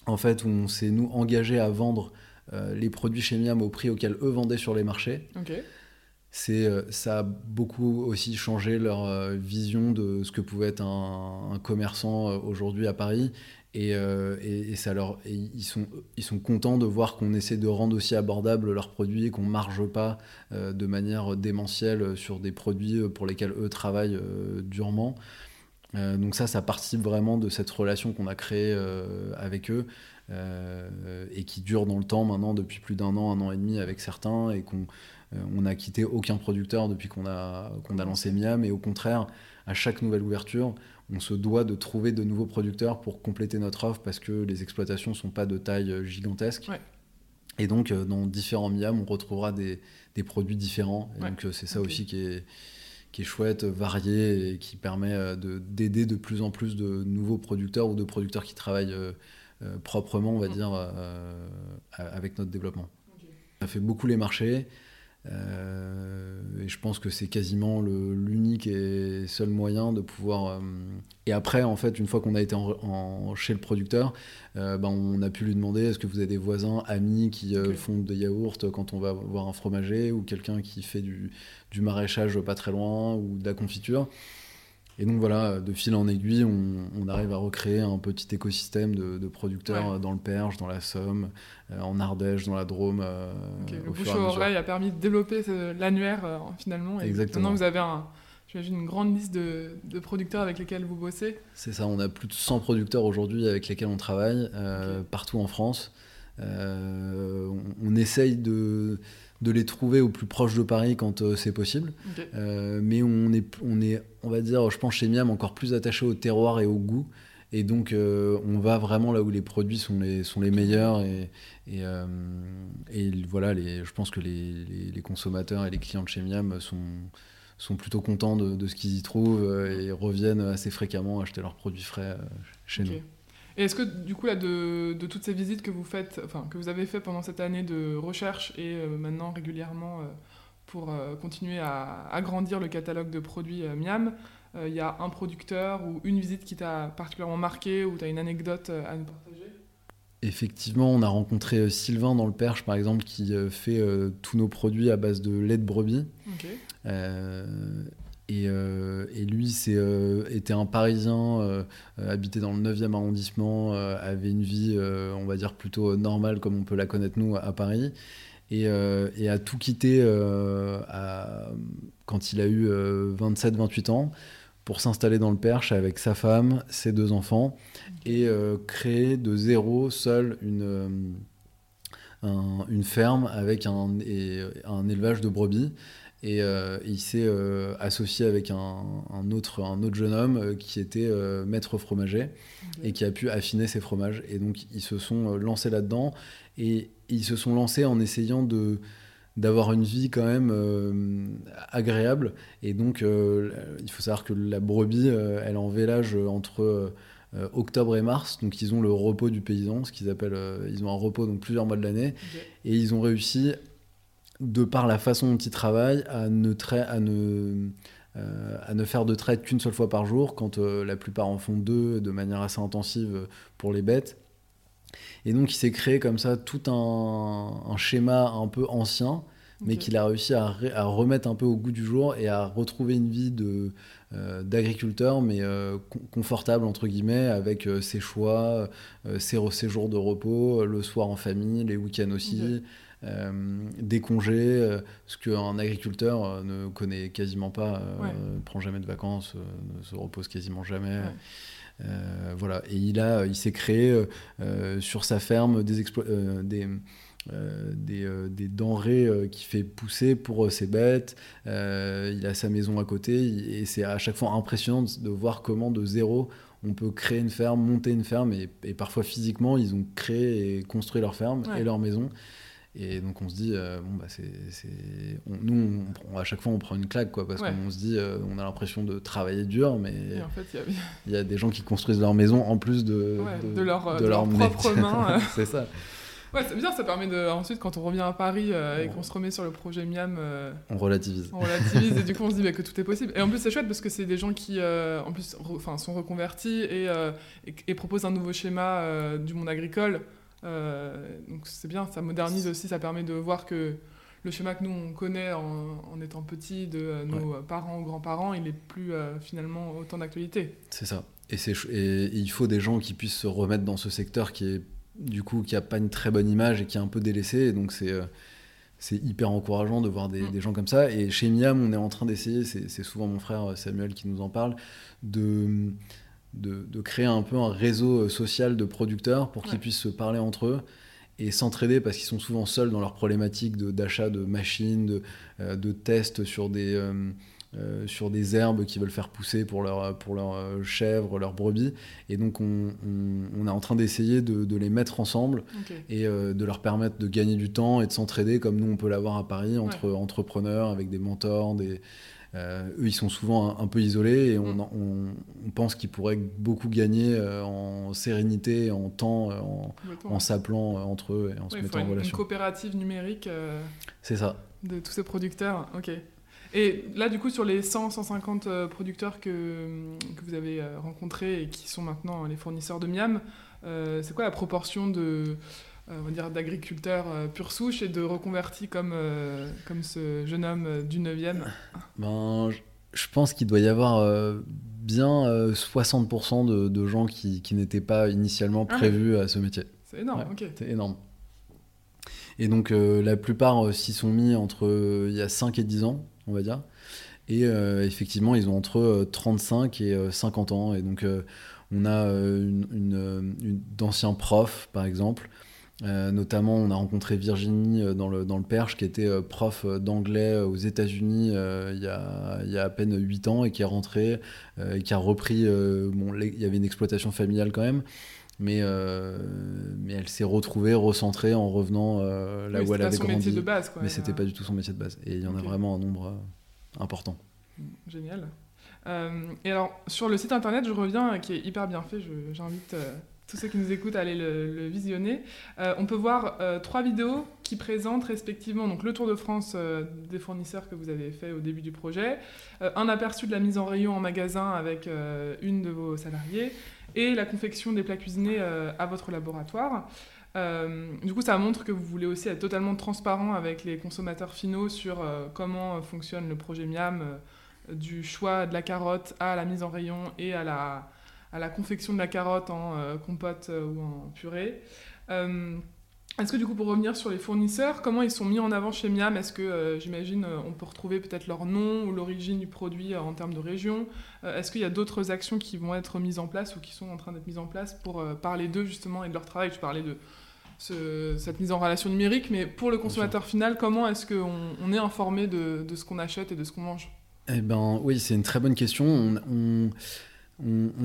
en fait, où on s'est nous engagé à vendre euh, les produits chez Miam au prix auquel eux vendaient sur les marchés. C'est, euh, ça a beaucoup aussi changé leur euh, vision de ce que pouvait être un, commerçant aujourd'hui à Paris. Et, et, ça leur, ils, sont, ils sont contents de voir qu'on essaie de rendre aussi abordables leurs produits et qu'on ne marge pas de manière démentielle sur des produits pour lesquels eux travaillent durement. Euh, donc ça, ça participe vraiment de cette relation qu'on a créée euh, avec eux euh, et qui dure dans le temps maintenant depuis plus d'un an, un an et demi avec certains et qu'on on a quitté aucun producteur depuis qu'on a, qu'on a lancé Miam et au contraire, à chaque nouvelle ouverture, on se doit de trouver de nouveaux producteurs pour compléter notre offre parce que les exploitations sont pas de taille gigantesque. Et donc, dans différents Miam, on retrouvera des, des produits différents. Et donc, c'est ça aussi qui est, qui est chouette, varié et qui permet euh, d'aider de, plus en plus de nouveaux producteurs ou de producteurs qui travaillent euh, euh, proprement, on va dire, avec notre développement. On a fait beaucoup les marchés. Euh, et je pense que c'est quasiment l'unique et seul moyen de pouvoir. Euh, et après, en fait, une fois qu'on a été en, chez le producteur, euh, ben, on a pu lui demander est-ce que vous avez des voisins, amis qui font des yaourts quand on va voir un fromager ou quelqu'un qui fait du, du, maraîchage pas très loin ou de la confiture? Et donc voilà, de fil en aiguille, on, arrive à recréer un petit écosystème de, producteurs dans le Perche, dans la Somme, en Ardèche, dans la Drôme. le bouche oreille a permis de développer l'annuaire finalement. Et Exactement. Maintenant, vous avez un, J'imagine une grande liste de, producteurs avec lesquels vous bossez. C'est ça, on a plus de 100 producteurs aujourd'hui avec lesquels on travaille, euh, partout en France. Euh, on, essaye de, de, les trouver au plus proche de Paris quand euh, c'est possible. mais on est, on est, on va dire, je pense chez Miam, encore plus attaché au terroir et au goût. Et donc, on va vraiment là où les produits sont les, sont les meilleurs. Et, et, et voilà, les, je pense que les, les, les, consommateurs et les clients de chez Miam sont, sont plutôt contents de, ce qu'ils y trouvent euh, et reviennent assez fréquemment acheter leurs produits frais euh, chez nous. Et est-ce que du coup là de, toutes ces visites que vous faites, enfin que vous avez fait pendant cette année de recherche et euh, maintenant régulièrement pour continuer à agrandir le catalogue de produits Miam, il y a un producteur ou une visite qui t'a particulièrement marqué ou tu as une anecdote à nous partager? Effectivement, on a rencontré Sylvain dans le Perche, par exemple, qui fait tous nos produits à base de lait de brebis. Euh, euh, et, lui, c'est euh, était un Parisien, habité dans le 9e arrondissement, avait une vie, on va dire, plutôt normale comme on peut la connaître nous à Paris. Et, a tout quitté quand il a eu 27-28 ans pour s'installer dans le Perche avec sa femme, ses deux enfants, et créer de zéro seul une, une ferme avec un, un élevage de brebis. Et euh, il s'est euh, associé avec un, autre, un autre jeune homme euh, qui était maître fromager et qui a pu affiner ses fromages. Et donc ils se sont lancés là-dedans et ils se sont lancés en essayant de d'avoir une vie quand même agréable. Et donc il faut savoir que la brebis, elle est en vélage entre... octobre et mars. Donc ils ont le repos du paysan, ce qu'ils appellent, ils ont un repos donc plusieurs mois de l'année, et ils ont réussi de par la façon dont ils travaillent, à ne, à ne, euh, à ne faire de traite qu'une seule fois par jour, quand euh, la plupart en font deux de manière assez intensive pour les bêtes. Et donc il s'est créé comme ça tout un, schéma un peu ancien, mais qu'il a réussi à, remettre un peu au goût du jour et à retrouver une vie de euh, d'agriculteur, mais confortable entre guillemets, avec ses choix, ses, jours de repos, le soir en famille, les week-ends aussi. Des congés, euh, ce qu'un agriculteur euh, ne connaît quasiment pas, ne prend jamais de vacances, ne se repose quasiment jamais. voilà, et il, a, il s'est créé sur sa ferme des, des, des, des, denrées qui fait pousser pour ses bêtes. il a sa maison à côté et c'est à chaque fois impressionnant de voir comment de zéro on peut créer une ferme, monter une ferme et, et parfois physiquement ils ont créé et construit leur ferme et leur maison. Et donc on se dit, euh, bon, bah c'est, nous, à chaque fois, on prend une claque, quoi, parce qu'on se dit, euh, on a l'impression de travailler dur, mais il y, a... des gens qui construisent leur maison en plus de, de, leur, de, leur, propre [laughs] main. c'est ça. Ouais, c'est bien, ça permet de. Ensuite, quand on revient à Paris euh, et qu'on se remet sur le projet Miam. on relativise. On relativise et du coup, on se dit [laughs] bah, que tout est possible. Et en plus, c'est chouette parce que c'est des gens qui, en plus, enfin, sont reconvertis et, et, proposent un nouveau schéma du monde agricole. Euh, donc c'est bien, ça modernise aussi, ça permet de voir que le schéma que nous on connaît en, étant petit de euh, nos parents ou grands-parents, il est plus euh, finalement autant d'actualité. C'est ça. Et, et, il faut des gens qui puissent se remettre dans ce secteur qui est du coup qui a pas une très bonne image et qui est un peu délaissé. Et donc c'est c'est hyper encourageant de voir des, mm. des, gens comme ça. Et chez Miam, on est en train d'essayer, c'est souvent mon frère Samuel qui nous en parle, de de, créer un peu un réseau euh, social de producteurs pour qu'ils puissent se parler entre eux et s'entraider parce qu'ils sont souvent seuls dans leurs problématiques d'achat de, machines, de, euh, de, tests sur des, euh, sur des herbes qu'ils veulent faire pousser pour leurs pour leur chèvres, leurs brebis. Et donc on, on, est en train d'essayer de, de, les mettre ensemble et de leur permettre de gagner du temps et de s'entraider comme nous on peut l'avoir à Paris entre entrepreneurs avec des mentors, des euh, eux, ils sont souvent un, peu isolés et on, mm. pense qu'ils pourraient beaucoup gagner euh, en sérénité, en temps, euh, en, s'appelant entre eux et en se mettant en relation. Une coopérative numérique. C'est ça. De tous ces producteurs, ok. Et là, du coup, sur les 100-150 producteurs que, que, vous avez rencontrés et qui sont maintenant les fournisseurs de Miam, c'est quoi la proportion de on va dire, d'agriculteurs euh, pure souche et de reconvertis comme, euh, comme ce jeune homme du 9e ben, je pense qu'il doit y avoir bien 60% de, gens qui, n'étaient pas initialement ah prévus à ce métier. C'est énorme, ok. C'est énorme. Et donc la plupart s'y sont mis entre il y a 5 et 10 ans, on va dire. Et effectivement, ils ont entre 35 et 50 ans. Et donc on a une, d'anciens profs, par exemple, euh, notamment, on a rencontré Virginie euh, dans le, dans le Perche, qui était euh, prof d'anglais aux États-Unis il, y a, il y a à peine 8 ans et qui est rentrée et qui a repris. bon, il y avait une exploitation familiale quand même, mais, mais elle s'est retrouvée, recentrée en revenant là où elle avait grandi. Métier de base, quoi, mais c'était pas du tout son métier de base. Et il y en a vraiment un nombre important. Génial. et alors, sur le site internet, je reviens, qui est hyper bien fait, j'invite tous ceux qui nous écoutent à aller le, visionner. Euh, on peut voir euh, trois vidéos qui présentent respectivement donc, le tour de France euh, des fournisseurs que vous avez fait au début du projet, un aperçu de la mise en rayon en magasin avec une de vos salariés et la confection des plats cuisinés à votre laboratoire. du coup, ça montre que vous voulez aussi être totalement transparent avec les consommateurs finaux sur comment fonctionne le projet Miam, du choix de la carotte à la mise en rayon et à la, à la confection de la carotte en euh, compote euh, ou en purée. Euh, est-ce que du coup, pour revenir sur les fournisseurs, comment ils sont mis en avant chez Miam? Est-ce que, j'imagine, on peut retrouver peut-être leur nom ou l'origine du produit en termes de région? Est-ce qu'il y a d'autres actions qui vont être mises en place ou qui sont en train d'être mises en place pour parler d'eux justement et de leur travail? Tu parlais de cette mise en relation numérique, mais pour le consommateur final, comment est-ce qu'on on est informé de, de ce qu'on achète et de ce qu'on mange? Eh ben oui, c'est une très bonne question. on on,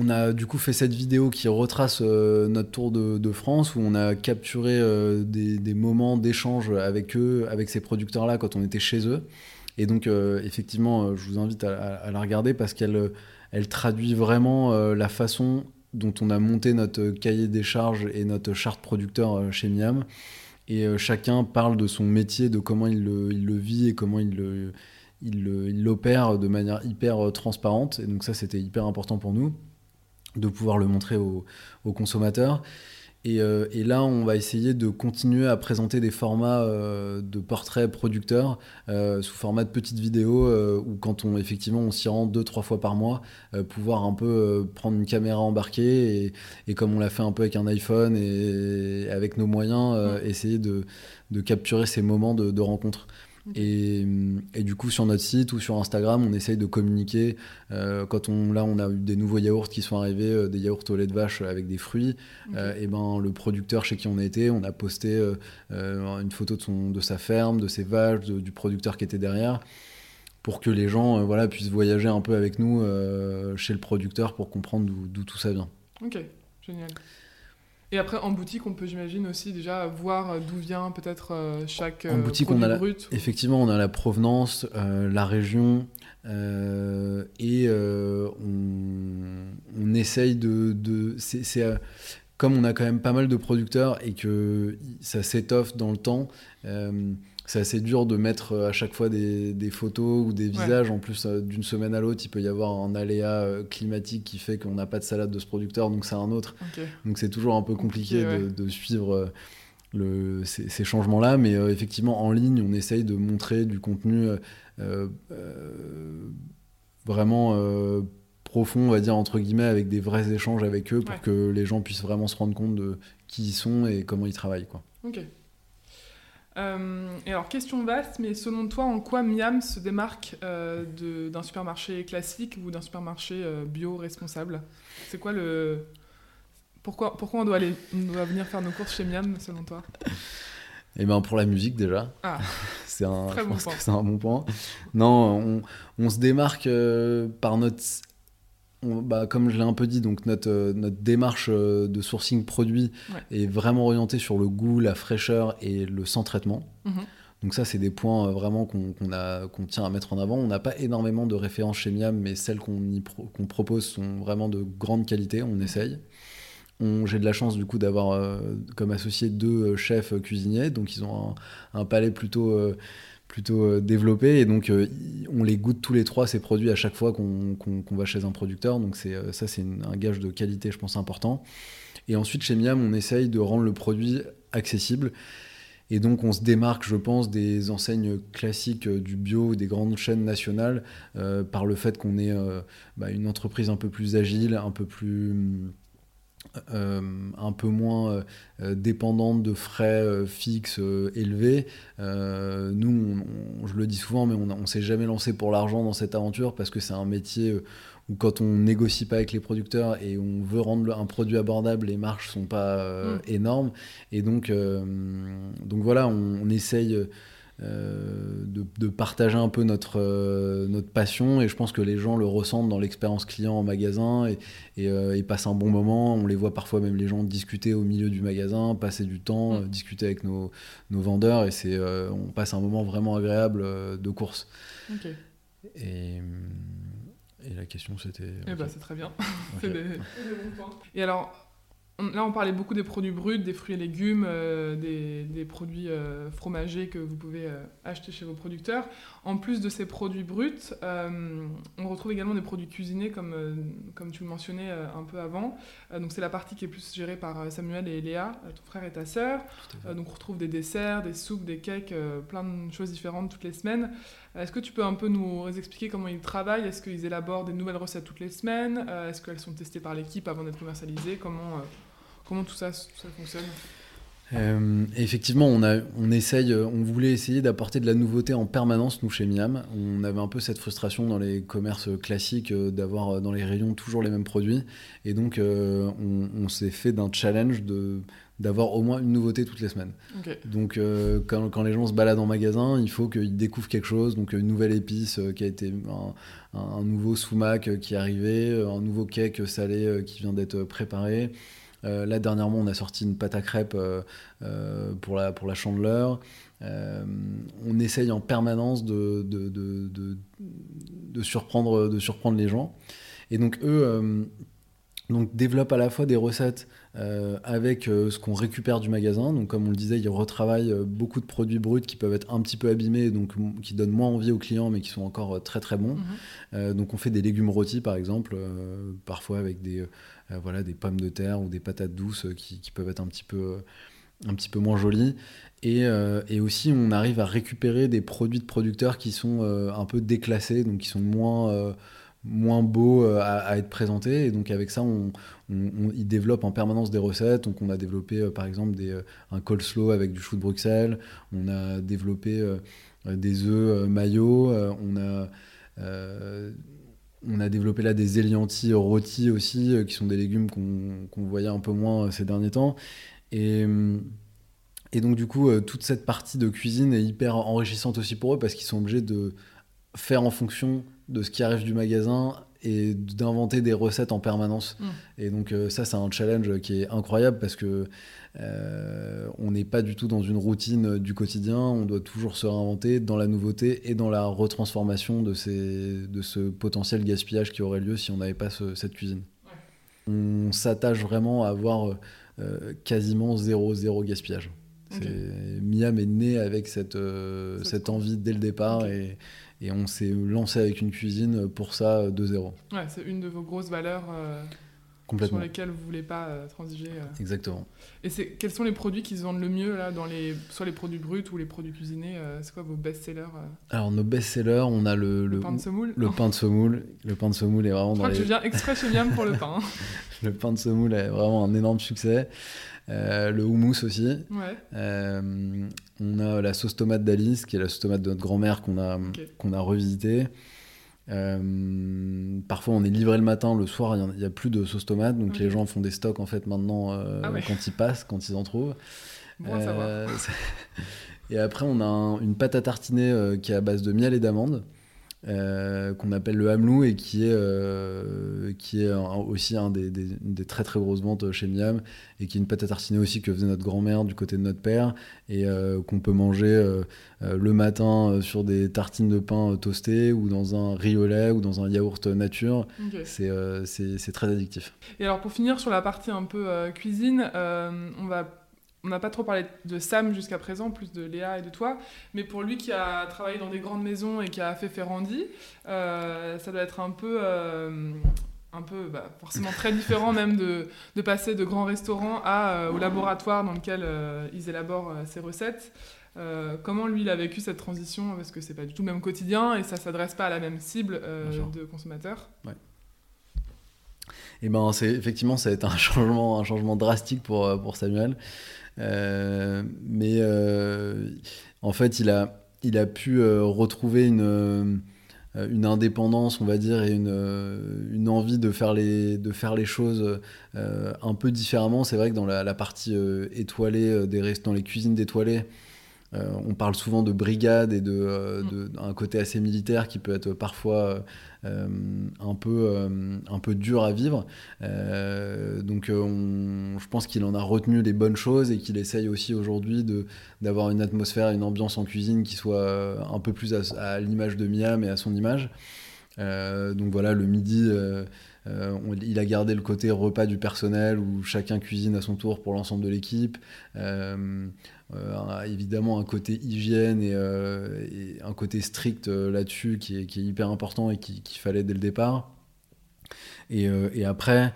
a du coup fait cette vidéo qui retrace euh, notre tour de, France où on a capturé euh, des, moments d'échange avec eux, avec ces producteurs-là quand on était chez eux. Et donc euh, effectivement, je vous invite à, la regarder parce qu'elle elle traduit vraiment la façon dont on a monté notre cahier des charges et notre charte producteur chez Miam. Et chacun parle de son métier, de comment il le vit et comment il le il l'opère de manière hyper euh, transparente. Et donc ça, c'était hyper important pour nous de pouvoir le montrer aux, consommateurs. Euh, et, là, on va essayer de continuer à présenter des formats euh, de portraits producteurs sous format de petites vidéos où quand on effectivement on s'y rend deux trois fois par mois, pouvoir un peu prendre une caméra embarquée et, comme on l'a fait un peu avec un iPhone et, avec nos moyens, essayer de, capturer ces moments de rencontre. Et, du coup, sur notre site ou sur Instagram, on essaye de communiquer. Euh, quand on, là, on a eu des nouveaux yaourts qui sont arrivés, euh, des yaourts au lait de vache avec des fruits. Euh, et ben, le producteur chez qui on a été, on a posté une photo de, son, de sa ferme, de ses vaches, du producteur qui était derrière, pour que les gens voilà, puissent voyager un peu avec nous chez le producteur pour comprendre d'où tout ça vient. Ok, génial. Et après, en boutique, on peut, j'imagine, aussi déjà voir euh, d'où vient peut-être euh, chaque en euh, boutique, on a brut. Effectivement, on a la provenance, la région, et on, on, essaye de... de c'est, comme on a quand même pas mal de producteurs et que ça s'étoffe dans le temps, c'est assez dur de mettre euh, à chaque fois des, photos ou des visages. En plus, euh, d'une semaine à l'autre, il peut y avoir un aléa euh, climatique qui fait qu'on n'a pas de salade de ce producteur, donc c'est un autre. Donc c'est toujours un peu compliqué, de, suivre le, ces, changements-là. Mais effectivement, en ligne, on essaye de montrer du contenu vraiment profond, on va dire, entre guillemets, avec des vrais échanges avec eux pour que les gens puissent vraiment se rendre compte de qui ils sont et comment ils travaillent. Quoi. Euh, et alors, question vaste, mais selon toi, en quoi Miam se démarque euh, d'un supermarché classique ou d'un supermarché euh, bio responsable? C'est quoi le. Pourquoi, pourquoi on, doit aller, on doit venir faire nos courses chez Miam, selon toi? Eh bien, pour la musique, déjà. Ah, [laughs] c'est un, c'est un bon point. Non, on, on se démarque par notre bah, comme je l'ai un peu dit, donc notre, euh, notre démarche euh, de sourcing produit est vraiment orientée sur le goût, la fraîcheur et le sans traitement. Mhm. Donc ça, c'est des points euh, vraiment qu'on tient à mettre en avant. On n'a pas énormément de références chez Miam, mais celles qu'on propose sont vraiment de grande qualité. On essaye. J'ai de la chance du coup d'avoir comme associé deux chefs cuisiniers, donc ils ont un, un palais plutôt plutôt euh, développé. Et donc euh, on les goûte tous les trois ces produits à chaque fois qu'on va chez un producteur. Donc euh, ça c'est un gage de qualité je pense important. Et ensuite chez Miam on essaye de rendre le produit accessible. Et donc on se démarque, je pense, des enseignes classiques du bio, des grandes chaînes nationales, par le fait qu'on est bah, une entreprise un peu plus agile, un peu plus euh, un peu moins euh, dépendante de frais euh, fixes élevés. nous, je le dis souvent, mais on ne s'est jamais lancé pour l'argent dans cette aventure parce que c'est un métier où quand on négocie pas avec les producteurs et on veut rendre un produit abordable, les marges sont pas mm. énormes. Et donc, donc voilà, on, on essaye euh, de, partager un peu notre, euh, notre passion et je pense que les gens le ressentent dans l'expérience client en magasin et, et, euh, passent un bon moment. On les voit parfois même les gens discuter au milieu du magasin, passer du temps, mm. discuter avec nos, nos, vendeurs et c'est, on passe un moment vraiment agréable de course. Et, et, la question c'était... Eh ben, c'est très bien. [laughs] c'est des, des bons points. Et alors Là, on parlait beaucoup des produits bruts, des fruits et légumes, euh, des, produits euh, fromagers que vous pouvez euh, acheter chez vos producteurs. En plus de ces produits bruts, on retrouve également des produits cuisinés, comme, comme tu le mentionnais un peu avant. donc, c'est la partie qui est plus gérée par Samuel et Léa, ton frère et ta sœur. donc, on retrouve des desserts, des soupes, des cakes, plein de choses différentes toutes les semaines. Est-ce que tu peux un peu nous expliquer comment ils travaillent? Est-ce qu'ils élaborent des nouvelles recettes toutes les semaines? Est-ce qu'elles sont testées par l'équipe avant d'être commercialisées? Comment Comment tout ça, ça fonctionne? Euh, effectivement, on, a, on, essaye, on voulait essayer d'apporter de la nouveauté en permanence, nous, chez Miam. On avait un peu cette frustration dans les commerces classiques euh, d'avoir euh, dans les rayons toujours les mêmes produits. Et donc, on, s'est fait d'un challenge de d'avoir au moins une nouveauté toutes les semaines. Donc quand, quand, les gens se baladent en magasin, il faut qu'ils découvrent quelque chose, donc une nouvelle épice qui a été un, un nouveau sumac qui est arrivé, un nouveau cake salé qui vient d'être préparé, euh, là, dernièrement, on a sorti une pâte à crêpes euh, euh, pour, la, pour la chandeleur. on essaye en permanence de, de, de, de, surprendre, de surprendre les gens. Et donc, eux donc, développent à la fois des recettes avec ce qu'on récupère du magasin. Donc, comme on le disait, ils retravaillent beaucoup de produits bruts qui peuvent être un petit peu abîmés, donc qui donnent moins envie aux clients, mais qui sont encore très très bons. Mhm. donc, on fait des légumes rôtis, par exemple, parfois avec des, euh, voilà, des pommes de terre ou des patates douces euh, qui, peuvent être un petit peu, peu moins jolies. Et, euh, aussi, on arrive à récupérer des produits de producteurs qui sont un peu déclassés, donc qui sont moins, moins beaux à, être présentés. Et donc, avec ça, on, ils développent en permanence des recettes. Donc, on a développé, par exemple, des, un coleslaw avec du chou de Bruxelles. On a développé des œufs maillots. on a on a développé là des éliantis rôtis aussi, euh, qui sont des légumes qu'on voyait un peu moins euh, ces derniers temps. Et, euh, et donc du coup, toute cette partie de cuisine est hyper enrichissante aussi pour eux parce qu'ils sont obligés de faire en fonction de ce qui arrive du magasin et d'inventer des recettes en permanence. Mm. Et donc ça, c'est un challenge qui est incroyable parce que euh, on n'est pas du tout dans une routine du quotidien, on doit toujours se réinventer dans la nouveauté et dans la retransformation de, de ce potentiel gaspillage qui aurait lieu si on n'avait pas cette cuisine. On s'attache vraiment à avoir euh, quasiment zéro, zéro gaspillage. Miam est né avec cette, euh, cette envie dès le départ et, on s'est lancé avec une cuisine pour ça de zéro. Ouais, c'est une de vos grosses valeurs sur lesquels vous voulez pas euh, transiger. Euh. Exactement. Et c'est quels sont les produits qui se vendent le mieux là dans les soit les produits bruts ou les produits cuisinés euh, C'est quoi vos best-sellers Alors nos best-sellers, on a le, le, pain de semoule. Le pain de semoule. Le pain de semoule est vraiment. Je crois que je viens exprès chez Miam pour le pain. [laughs] le pain de semoule est vraiment un énorme succès. Le houmous aussi. Ouais. on a la sauce tomate d'Alice, qui est la sauce tomate de notre grand-mère qu'on a, qu'on a revisitée. Euh, parfois, on est livré le matin, le soir, il n'y a, plus de sauce tomate, donc les gens font des stocks en fait maintenant euh, ah quand ils passent, quand ils en trouvent. Euh, [laughs] et après, on a une pâte à tartiner qui est à base de miel et d'amandes. Euh, qu'on appelle le Hamelou et qui est, euh, qui est aussi un des, des, très très grosses ventes chez Miam et qui est une pâte à tartiner aussi que faisait notre grand-mère du côté de notre père et euh, qu'on peut manger le matin sur des tartines de pain toastées ou dans un lait ou dans un yaourt nature. C'est très addictif. Et alors pour finir sur la partie un peu cuisine, on va on n'a pas trop parlé de Sam jusqu'à présent, plus de Léa et de toi, mais pour lui qui a travaillé dans des grandes maisons et qui a fait Ferrandi, euh, ça doit être un peu euh, un peu bah, forcément très différent même de, de, passer de grands restaurants à, au laboratoire dans lequel ils élaborent ces recettes. comment lui il a vécu cette transition? Parce que c'est pas du tout le même quotidien et ça s'adresse pas à la même cible de consommateurs. Ouais. Et ben c'est effectivement ça a été un [laughs] changement, un changement drastique pour, pour Samuel. mais en fait il a, il a pu retrouver une euh, une indépendance, on va dire, et une, euh, une, envie de faire les, de faire les choses euh, un peu différemment. C'est vrai que dans la, partie étoilée, des dans les cuisines d'étoilés, euh, on parle souvent de brigade et de, euh, côté assez militaire qui peut être parfois euh, un, peu, dur à vivre. donc je pense qu'il en a retenu les bonnes choses et qu'il essaye aussi aujourd'hui d'avoir une atmosphère, une ambiance en cuisine qui soit un peu plus à, l'image de Miam et à son image. donc voilà, le midi, il a gardé le côté repas du personnel où chacun cuisine à son tour pour l'ensemble de l'équipe. Euh, évidemment un côté hygiène et, euh, un côté strict euh, là-dessus qui est, hyper important et qu'il fallait dès le départ. Et, après,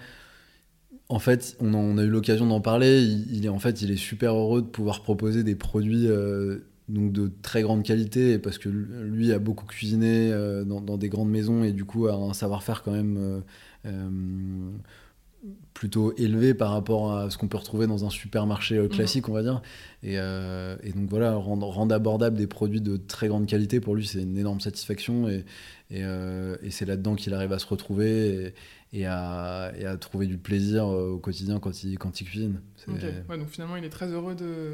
en fait, on, a eu l'occasion d'en parler. Il, est en fait, il est super heureux de pouvoir proposer des produits donc de très grande qualité parce que lui a beaucoup cuisiné dans, des grandes maisons et du coup a un savoir-faire quand même plutôt élevé par rapport à ce qu'on peut retrouver dans un supermarché euh, classique, on va dire. Et, euh, et donc voilà, rendre, rendre, abordable des produits de très grande qualité, pour lui, c'est une énorme satisfaction. Et, et, euh, et c'est là-dedans qu'il arrive à se retrouver et, à, trouver du plaisir au quotidien quand il, quand il cuisine. Ouais, donc finalement, il est très heureux de,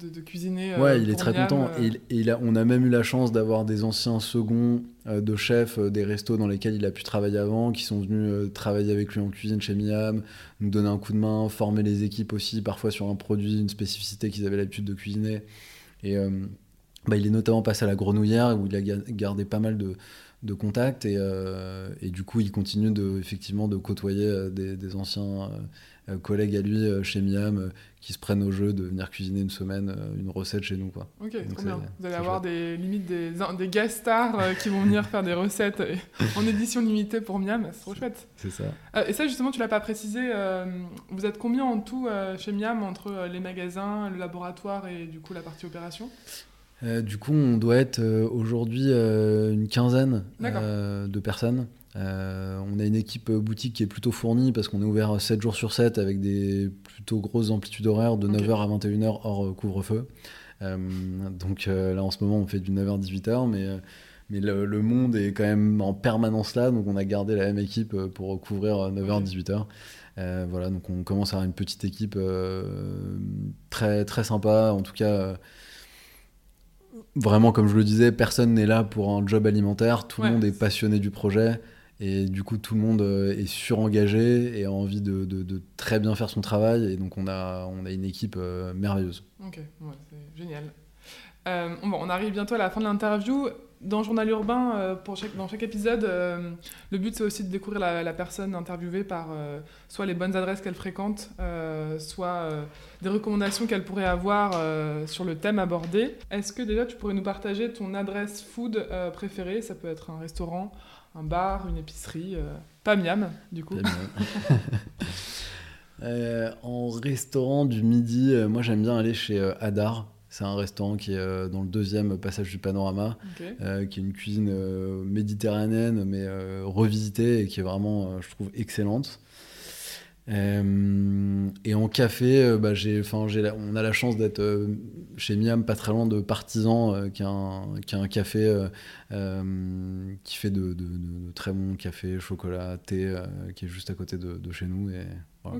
de, cuisiner. ouais, il est très content. Et, il a, on a même eu la chance d'avoir des anciens seconds de chefs des restos dans lesquels il a pu travailler avant, qui sont venus travailler avec lui en cuisine chez Miam, nous donner un coup de main, former les équipes aussi, parfois sur un produit, une spécificité qu'ils avaient l'habitude de cuisiner. Et bah, il est notamment passé à la grenouillère où il a gardé pas mal de, de contacts et, et, du coup il continue de, effectivement de côtoyer des, des anciens euh, collègues à lui euh, chez Miam euh, qui se prennent au jeu de venir cuisiner une semaine une recette chez nous. Quoi. Ok, trop bien. Vous allez avoir des limites des, des guest stars qui vont venir faire des recettes [laughs] en édition limitée pour Miam, c'est trop chouette. C'est ça. et ça justement, tu l'as pas précisé, vous êtes combien en tout chez Miam entre les magasins, le laboratoire et du coup la partie opération? Du coup, on doit être aujourd'hui une quinzaine de personnes. Euh, on a une équipe boutique qui est plutôt fournie parce qu'on est ouvert 7 jours sur 7 avec des plutôt grosses amplitudes horaires de 9h à 21h hors euh, couvre-feu. Euh, donc là en ce moment on fait du 9h 18h mais, mais le, monde est quand même en permanence là donc on a gardé la même équipe pour couvrir 9h 18h. voilà donc on commence à avoir une petite équipe très très sympa. En tout cas vraiment comme je le disais personne n'est là pour un job alimentaire. Tout le monde est passionné du projet et du coup, tout le monde euh, est surengagé et a envie de, très bien faire son travail. Et donc, on a, on a une équipe euh, merveilleuse. Ok, c'est génial. Euh, on arrive bientôt à la fin de l'interview. Dans Journal Urbain, chaque, dans chaque épisode, le but c'est aussi de découvrir la, personne interviewée par soit les bonnes adresses qu'elle fréquente, soit des recommandations qu'elle pourrait avoir sur le thème abordé. Est-ce que déjà tu pourrais nous partager ton adresse food préférée? Ça peut être un restaurant, un bar, une épicerie, euh, pas miam du coup. [laughs] Euh, en restaurant du midi, euh, moi j'aime bien aller chez Hadar. C'est un restaurant qui est dans le deuxième passage du panorama, qui est une cuisine méditerranéenne mais revisitée et qui est vraiment, je trouve, excellente. Euh, et en café, euh, bah, j'ai, on a la chance d'être euh, chez Miam, pas très loin de Partisan, qui, a un, qui, a un, café qui fait de, de, très bons cafés, chocolat, thé, qui est juste à côté de, chez nous et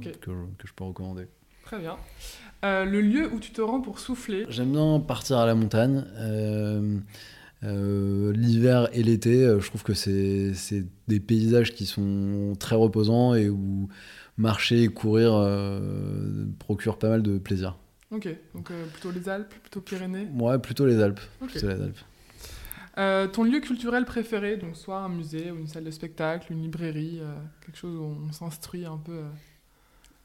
que, que, je peux recommander. Très bien. Le lieu où tu te rends pour souffler J'aime bien partir à la montagne. L'hiver et l'été, je trouve que c'est, des paysages qui sont très reposants et où marcher et courir euh, procure pas mal de plaisir. Ok, donc euh, plutôt les Alpes, plutôt Pyrénées Ouais, plutôt les Alpes. les Alpes. Euh, ton lieu culturel préféré, donc soit un musée ou une salle de spectacle, une librairie, quelque chose où on s'instruit un peu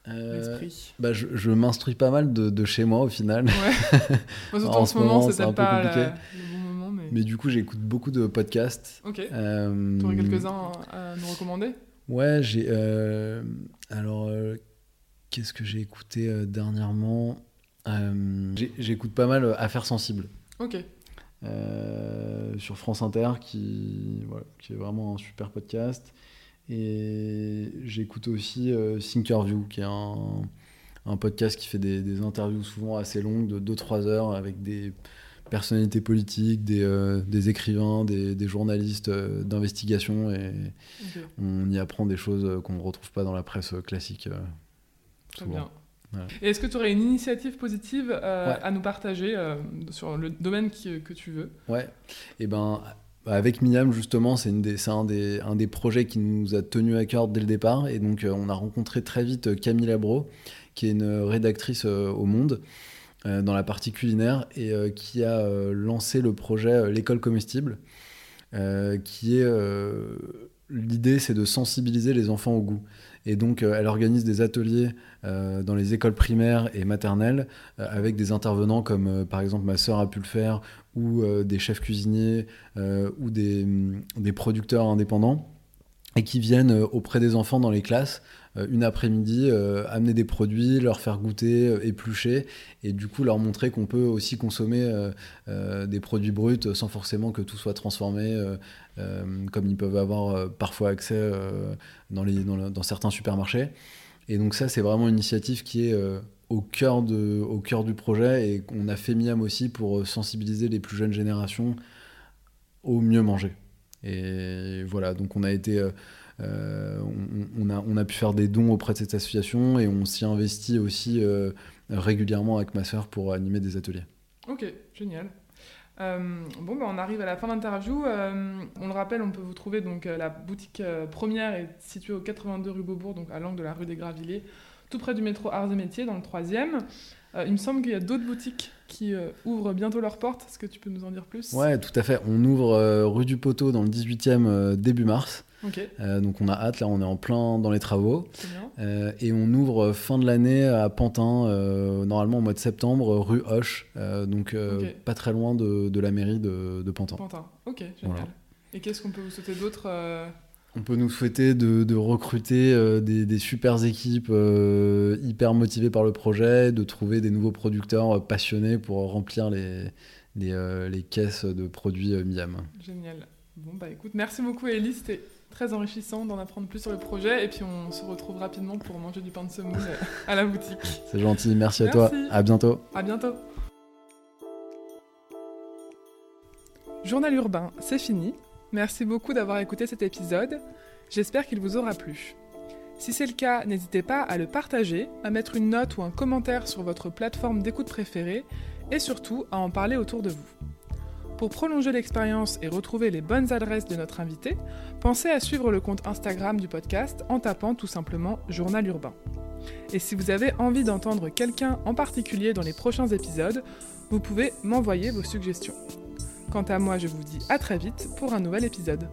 l'esprit bah, Je, je m'instruis pas mal de, de, chez moi au final. Ouais. [laughs] en, ce moment, c'est un peu compliqué. bon moment. Mais... du coup, j'écoute beaucoup de podcasts. Ok. Tu aurais quelques-uns à nous recommander? Ouais, j'ai. euh, alors, euh, qu'est-ce que j'ai écouté euh, dernièrement? Euh, J'écoute pas mal euh, Affaires sensibles Ok. euh, sur France Inter, qui, voilà, qui est vraiment un super podcast. Et j'écoute aussi euh, Thinkerview, qui est un, un podcast qui fait des, des interviews souvent assez longues, de 2-3 heures, avec des personnalités politiques, des, euh, des écrivains, des, des journalistes euh, d'investigation. Et on y apprend des choses qu'on ne retrouve pas dans la presse classique. euh, Très bien. Et est-ce que tu aurais une initiative positive Ouais. à nous partager sur le domaine qui- que tu veux? Ouais, et ben bah, avec Miam justement, c'est un des, projets qui nous a tenu à cœur dès le départ. Et donc euh, on a rencontré très vite euh, Camille Labro, qui est une rédactrice euh, au Monde dans la partie culinaire et qui a lancé le projet L'école comestible, qui est l'idée, c'est de sensibiliser les enfants au goût. Et donc, elle organise des ateliers dans les écoles primaires et maternelles avec des intervenants comme, par exemple, ma sœur a pu le faire, ou euh, des chefs cuisiniers, euh, ou des, hum, des producteurs indépendants, et qui viennent euh, auprès des enfants dans les classes une après-midi amener des produits, leur faire goûter, éplucher, et du coup leur montrer qu'on peut aussi consommer des produits bruts sans forcément que tout soit transformé, comme ils peuvent avoir parfois accès dans, les, dans, certains supermarchés. Et donc ça, c'est vraiment une initiative qui est au, cœur de, au cœur du projet, et qu'on a fait Miam aussi pour euh, sensibiliser les plus jeunes générations au mieux manger. Et voilà, donc on a été... euh, euh, on, a, on a pu faire des dons auprès de cette association et on s'y investit aussi régulièrement avec ma sœur pour animer des ateliers. Ok, génial. Bon, bah, on arrive à la fin de l'interview. On le rappelle, on peut vous trouver donc la boutique première est située au 82 rue Beaubourg, donc à l'angle de la rue des Gravilliers, tout près du métro Arts et Métiers, dans le troisième. Euh, il me semble qu'il y a d'autres boutiques qui euh, ouvrent bientôt leurs portes. Est-ce que tu peux nous en dire plus? Ouais, tout à fait. On ouvre euh, rue du Poteau dans le 18e euh, début mars. Ok, Euh, donc on a hâte, là on est en plein dans les travaux. c'est bien. Et on ouvre fin de l'année à Pantin, normalement au mois de septembre, rue Hoche, donc pas très loin de, de la mairie de, de Pantin. Pantin. Ok, génial. Voilà. Et qu'est-ce qu'on peut vous souhaiter d'autre On peut nous souhaiter de, de recruter euh, des, des super équipes euh, hyper motivées par le projet, de trouver des nouveaux producteurs euh, passionnés pour remplir les, les, les caisses de produits Miam. Génial. Bon, bah écoute, merci beaucoup Ellie, c'était très enrichissant d'en apprendre plus sur le projet. Et puis on se retrouve rapidement pour manger du pain de semoule à la boutique. C'est gentil, merci à toi, Merci. à bientôt. À bientôt. Journal urbain, c'est fini. Merci beaucoup d'avoir écouté cet épisode. J'espère qu'il vous aura plu. Si c'est le cas, n'hésitez pas à le partager, à mettre une note ou un commentaire sur votre plateforme d'écoute préférée et surtout à en parler autour de vous. Pour prolonger l'expérience et retrouver les bonnes adresses de notre invité, pensez à suivre le compte Instagram du podcast en tapant tout simplement Journal urbain. Et si vous avez envie d'entendre quelqu'un en particulier dans les prochains épisodes, vous pouvez m'envoyer vos suggestions. Quant à moi, je vous dis à très vite pour un nouvel épisode.